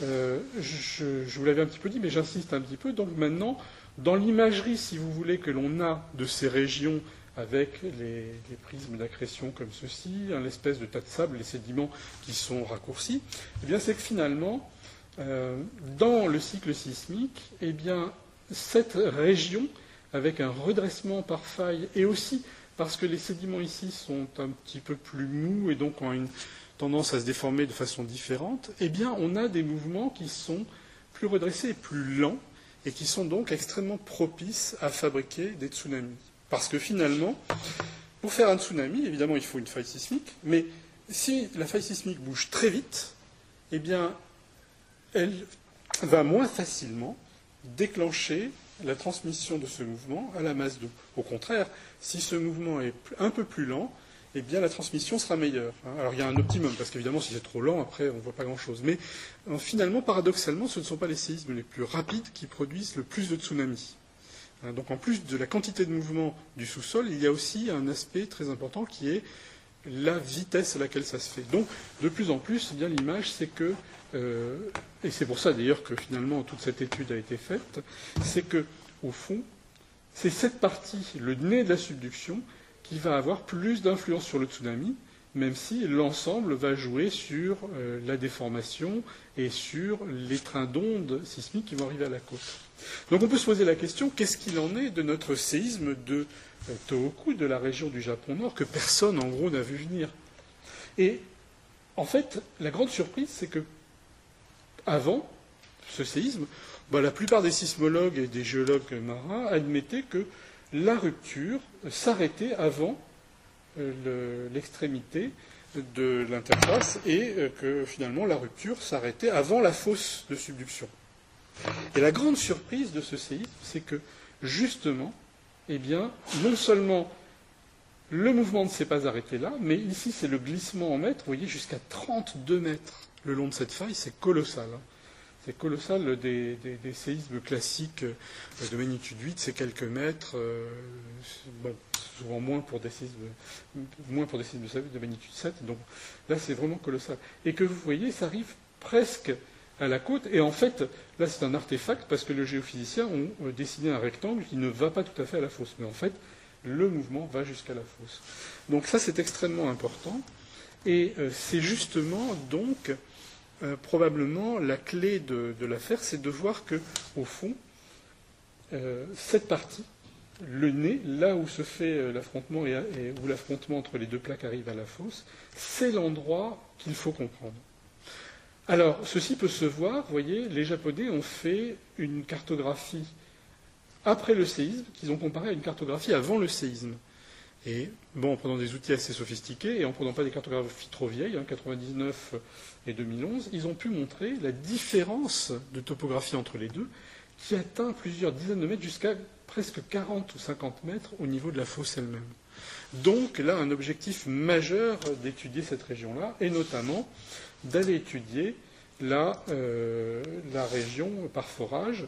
Euh, je, vous l'avais un petit peu dit, mais j'insiste un petit peu. Donc maintenant, dans l'imagerie, si vous voulez, que l'on a de ces régions avec les, prismes d'accrétion comme ceci, l'espèce de tas de sable, les sédiments qui sont raccourcis, eh bien, c'est que finalement, dans le cycle sismique, eh bien, cette région avec un redressement par faille, et aussi parce que les sédiments ici sont un petit peu plus mous et donc ont une tendance à se déformer de façon différente, eh bien, on a des mouvements qui sont plus redressés et plus lents, et qui sont donc extrêmement propices à fabriquer des tsunamis. Parce que finalement, pour faire un tsunami, évidemment, il faut une faille sismique, mais si la faille sismique bouge très vite, eh elle va moins facilement déclencher la transmission de ce mouvement à la masse d'eau. Au contraire, si ce mouvement est un peu plus lent, eh la transmission sera meilleure. Hein. Alors il y a un optimum, parce qu'évidemment si c'est trop lent, après on ne voit pas grand-chose. Mais euh, finalement, paradoxalement, ce ne sont pas les séismes les plus rapides qui produisent le plus de tsunamis. Hein. donc en plus de la quantité de mouvement du sous-sol, il y a aussi un aspect très important qui est la vitesse à laquelle ça se fait. Donc de plus en plus, eh l'image, c'est que euh, et c'est pour ça d'ailleurs que finalement toute cette étude a été faite, c'est que, au fond, c'est cette partie, le nez de la subduction, qui va avoir plus d'influence sur le tsunami, même si l'ensemble va jouer sur euh, la déformation et sur les trains d'ondes sismiques qui vont arriver à la côte. Donc on peut se poser la question, qu'est-ce qu'il en est de notre séisme de euh, Tohoku, de la région du Japon Nord, que personne en gros n'a vu venir? Et en fait, la grande surprise, c'est que avant ce séisme, bah, la plupart des sismologues et des géologues marins admettaient que la rupture s'arrêtait avant euh, l'extrémité de l'interface et euh, que finalement la rupture s'arrêtait avant la fosse de subduction. Et la grande surprise de ce séisme, c'est que justement, eh non seulement le mouvement ne s'est pas arrêté là, mais ici c'est le glissement en mètres, vous voyez, jusqu'à 32 mètres le long de cette faille, c'est colossal. Hein. C'est colossal des, séismes classiques euh, de magnitude 8, c'est quelques mètres, euh, souvent moins pour des séismes, moins pour des séismes de magnitude 7, donc là c'est vraiment colossal. Et que vous voyez, ça arrive presque à la côte, et en fait, là c'est un artefact parce que le géophysicien a dessiné un rectangle qui ne va pas tout à fait à la fosse, mais en fait, le mouvement va jusqu'à la fosse. Donc ça c'est extrêmement important, et euh, c'est justement donc euh, probablement la clé de, l'affaire, c'est de voir que, au fond, euh, cette partie, le nez, là où se fait euh, l'affrontement et, où l'affrontement entre les deux plaques arrive à la fosse, c'est l'endroit qu'il faut comprendre. Alors, ceci peut se voir, vous voyez, les Japonais ont fait une cartographie après le séisme qu'ils ont comparé à une cartographie avant le séisme. Et bon, en prenant des outils assez sophistiqués et en prenant pas des cartographies trop vieilles, hein, 99 et 2011, ils ont pu montrer la différence de topographie entre les deux, qui atteint plusieurs dizaines de mètres jusqu'à presque 40 ou 50 mètres au niveau de la fosse elle-même. Donc là, un objectif majeur d'étudier cette région-là, et notamment d'aller étudier la, euh, la région par forage,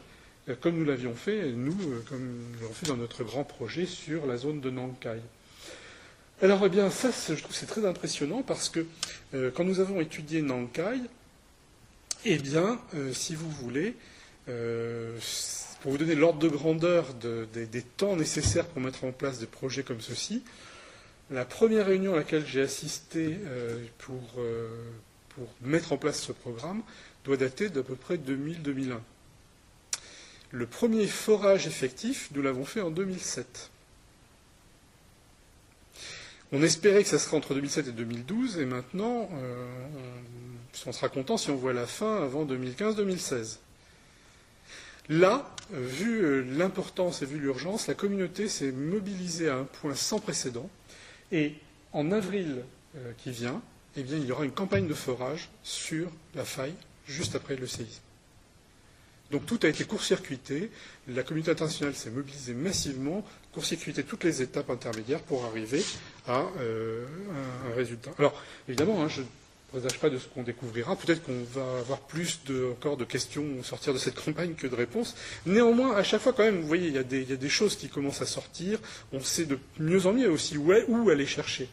euh, comme nous l'avions fait, nous, euh, comme nous l'avons fait dans notre grand projet sur la zone de Nankai. Alors, eh bien, ça, je trouve c'est très impressionnant parce que euh, quand nous avons étudié Nankai, eh bien, euh, si vous voulez, euh, pour vous donner l'ordre de grandeur des temps nécessaires pour mettre en place des projets comme ceci, la première réunion à laquelle j'ai assisté pour, pour, mettre en place ce programme doit dater d'à peu près 2000-2001. Le premier forage effectif, nous l'avons fait en 2007. On espérait que ça serait entre 2007 et 2012, et maintenant, euh, on, sera content si on voit la fin avant 2015-2016. Là, vu l'importance et vu l'urgence, la communauté s'est mobilisée à un point sans précédent. Et en avril qui vient, eh bien, il y aura une campagne de forage sur la faille juste après le séisme. Donc tout a été court-circuité. La communauté internationale s'est mobilisée massivement, court-circuité toutes les étapes intermédiaires pour arriver à euh, un, résultat. Alors évidemment, hein, je ne présage pas de ce qu'on découvrira. Peut-être qu'on va avoir plus de, encore de questions au sortir de cette campagne que de réponses. Néanmoins, à chaque fois, quand même, vous voyez, il y, a des, choses qui commencent à sortir. On sait de mieux en mieux aussi où, où aller chercher.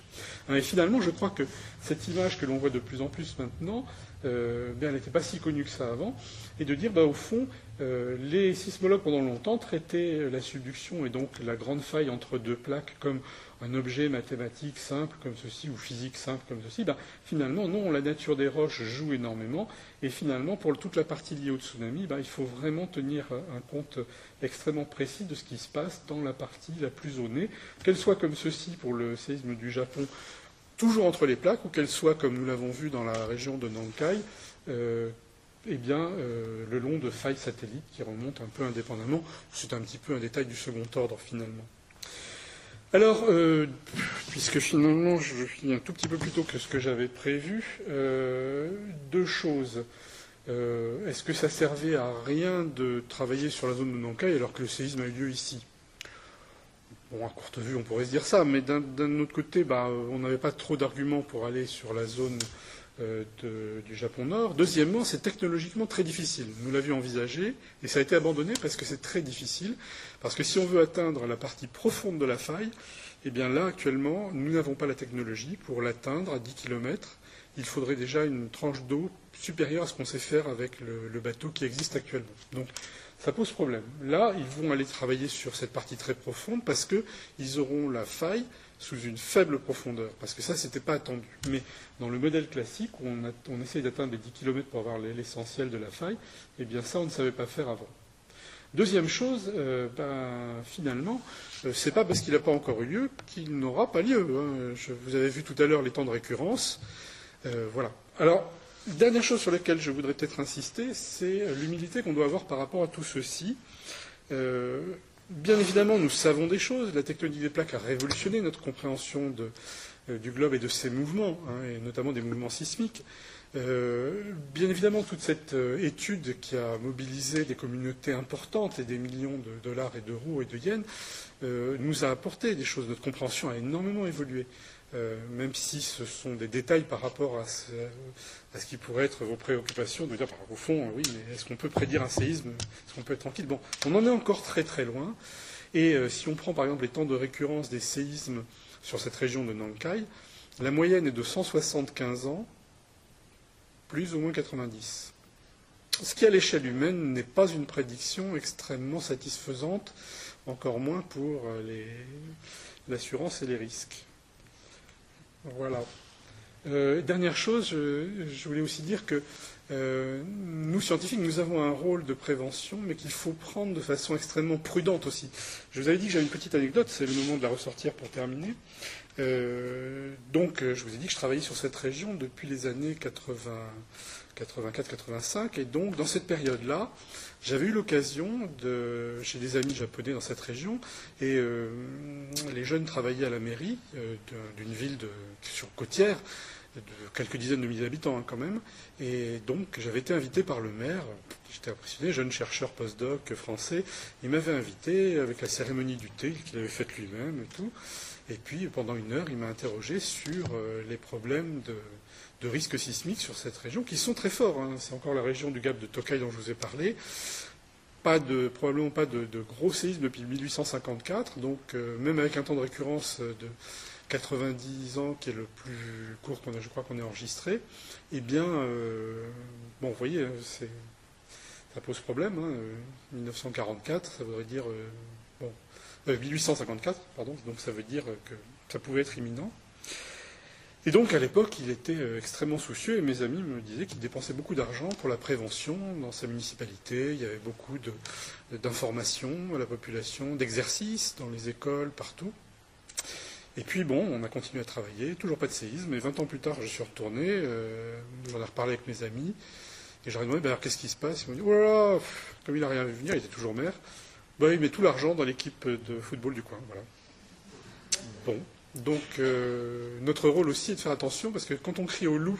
Hein, et finalement, je crois que cette image que l'on voit de plus en plus maintenant, euh, elle n'était pas si connue que ça avant, et de dire, bah, au fond, euh, les sismologues pendant longtemps traitaient la subduction et donc la grande faille entre deux plaques comme un objet mathématique simple comme ceci ou physique simple comme ceci. Bah, finalement, non, la nature des roches joue énormément, et finalement, pour toute la partie liée au tsunami, bah, il faut vraiment tenir un compte extrêmement précis de ce qui se passe dans la partie la plus nez, qu'elle soit comme ceci pour le séisme du Japon toujours entre les plaques, ou qu'elles soient, comme nous l'avons vu dans la région de Nankai, euh, eh bien, euh, le long de failles satellites qui remontent un peu indépendamment. C'est un petit peu un détail du second ordre, finalement. Alors, euh, puisque finalement je finis un tout petit peu plus tôt que ce que j'avais prévu, deux choses. Est-ce que ça servait à rien de travailler sur la zone de Nankai alors que le séisme a eu lieu ici? Bon, à courte vue, on pourrait se dire ça, mais d'un autre côté, bah, on n'avait pas trop d'arguments pour aller sur la zone euh, du Japon Nord. Deuxièmement, c'est technologiquement très difficile. Nous l'avions envisagé, et ça a été abandonné parce que c'est très difficile. Parce que si on veut atteindre la partie profonde de la faille, eh bien là, actuellement, nous n'avons pas la technologie pour l'atteindre à 10 km. Il faudrait déjà une tranche d'eau supérieure à ce qu'on sait faire avec le, bateau qui existe actuellement. Ça pose problème. Là, ils vont aller travailler sur cette partie très profonde parce qu'ils auront la faille sous une faible profondeur, parce que ça, ce n'était pas attendu. Mais dans le modèle classique, on, essaye d'atteindre les 10 km pour avoir l'essentiel de la faille, eh bien ça, on ne savait pas faire avant. Deuxième chose, euh, ben, finalement, euh, ce n'est pas parce qu'il n'a pas encore eu lieu qu'il n'aura pas lieu. Hein. Vous avez vu tout à l'heure les temps de récurrence. Euh, voilà. Alors, Dernière chose sur laquelle je voudrais peut-être insister, c'est l'humilité qu'on doit avoir par rapport à tout ceci. Euh, bien évidemment, nous savons des choses. La tectonique des plaques a révolutionné notre compréhension euh, du globe et de ses mouvements, hein, et notamment des mouvements sismiques. Euh, bien évidemment, toute cette étude qui a mobilisé des communautés importantes et des millions de dollars et d'euros et de yens nous a apporté des choses. Notre compréhension a énormément évolué. Euh, même si ce sont des détails par rapport à ce, qui pourrait être vos préoccupations, de dire, au fond, oui, mais est-ce qu'on peut prédire un séisme? Est-ce qu'on peut être tranquille? Bon, on en est encore très très loin. Et euh, si on prend par exemple les temps de récurrence des séismes sur cette région de Nankai, la moyenne est de 175 ans, plus ou moins 90. Ce qui, à l'échelle humaine, n'est pas une prédiction extrêmement satisfaisante, encore moins pour euh, l'assurance et les risques. Voilà. Euh, dernière chose, je, voulais aussi dire que euh, nous, scientifiques, nous avons un rôle de prévention, mais qu'il faut prendre de façon extrêmement prudente aussi. Je vous avais dit que j'avais une petite anecdote, c'est le moment de la ressortir pour terminer. Euh, donc, je vous ai dit que je travaillais sur cette région depuis les années 80, 84-85, et donc dans cette période-là, j'avais eu l'occasion de, chez des amis japonais dans cette région, et euh, les jeunes travaillaient à la mairie euh, d'une ville sur côtière, de quelques dizaines de milliers d'habitants hein, quand même, et donc j'avais été invité par le maire, j'étais impressionné, jeune chercheur postdoc français, il m'avait invité avec la cérémonie du thé qu'il avait faite lui-même et tout, et puis pendant une heure il m'a interrogé sur euh, les problèmes de de risques sismiques sur cette région, qui sont très forts. Hein. C'est encore la région du Gap de Tokai dont je vous ai parlé. Pas de, probablement pas de, gros séismes depuis 1854, donc euh, même avec un temps de récurrence de 90 ans, qui est le plus court qu'on a, je crois qu'on ait enregistré, eh bien, euh, bon, vous voyez, ça pose problème. 1944, hein. ça voudrait dire, euh, bon, 1854, pardon, donc ça veut dire que ça pouvait être imminent. Et donc, à l'époque, il était euh, extrêmement soucieux, et mes amis me disaient qu'il dépensait beaucoup d'argent pour la prévention dans sa municipalité. Il y avait beaucoup d'informations à la population, d'exercices dans les écoles, partout. Et puis, bon, on a continué à travailler, toujours pas de séisme, et 20 ans plus tard, je suis retourné, euh, j'en ai reparlé avec mes amis, Et j'aurais demandé, ben alors qu'est-ce qui se passe? Ils m'ont dit, oh là comme il n'a rien vu venir, il était toujours maire, ben, il met tout l'argent dans l'équipe de football du coin. Voilà. Bon, donc euh, notre rôle aussi est de faire attention, parce que quand on crie au loup,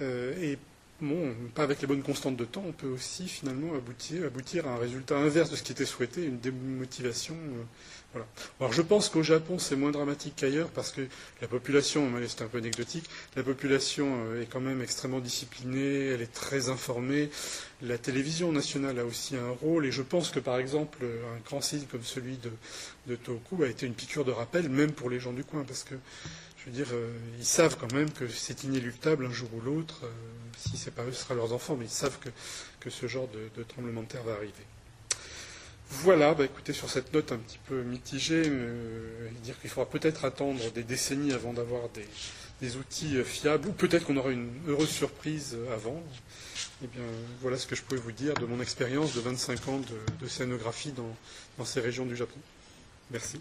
euh, et bon, pas avec les bonnes constantes de temps, on peut aussi finalement aboutir, aboutir à un résultat inverse de ce qui était souhaité, une démotivation. Alors je pense qu'au Japon c'est moins dramatique qu'ailleurs parce que la population, c'est un peu anecdotique, la population euh, est quand même extrêmement disciplinée, elle est très informée. La télévision nationale a aussi un rôle et je pense que par exemple un grand site comme celui de, de Toku a été une piqûre de rappel même pour les gens du coin parce que je veux dire, euh, ils savent quand même que c'est inéluctable un jour ou l'autre. Euh, si c'est pas eux, ce sera leurs enfants, mais ils savent que, ce genre de, tremblement de terre va arriver. Voilà, bah écoutez, sur cette note un petit peu mitigée, euh, dire qu'il faudra peut-être attendre des décennies avant d'avoir des, outils fiables, ou peut-être qu'on aura une heureuse surprise avant. Eh bien, voilà ce que je pouvais vous dire de mon expérience de 25 ans de, scénographie dans ces régions du Japon. Merci.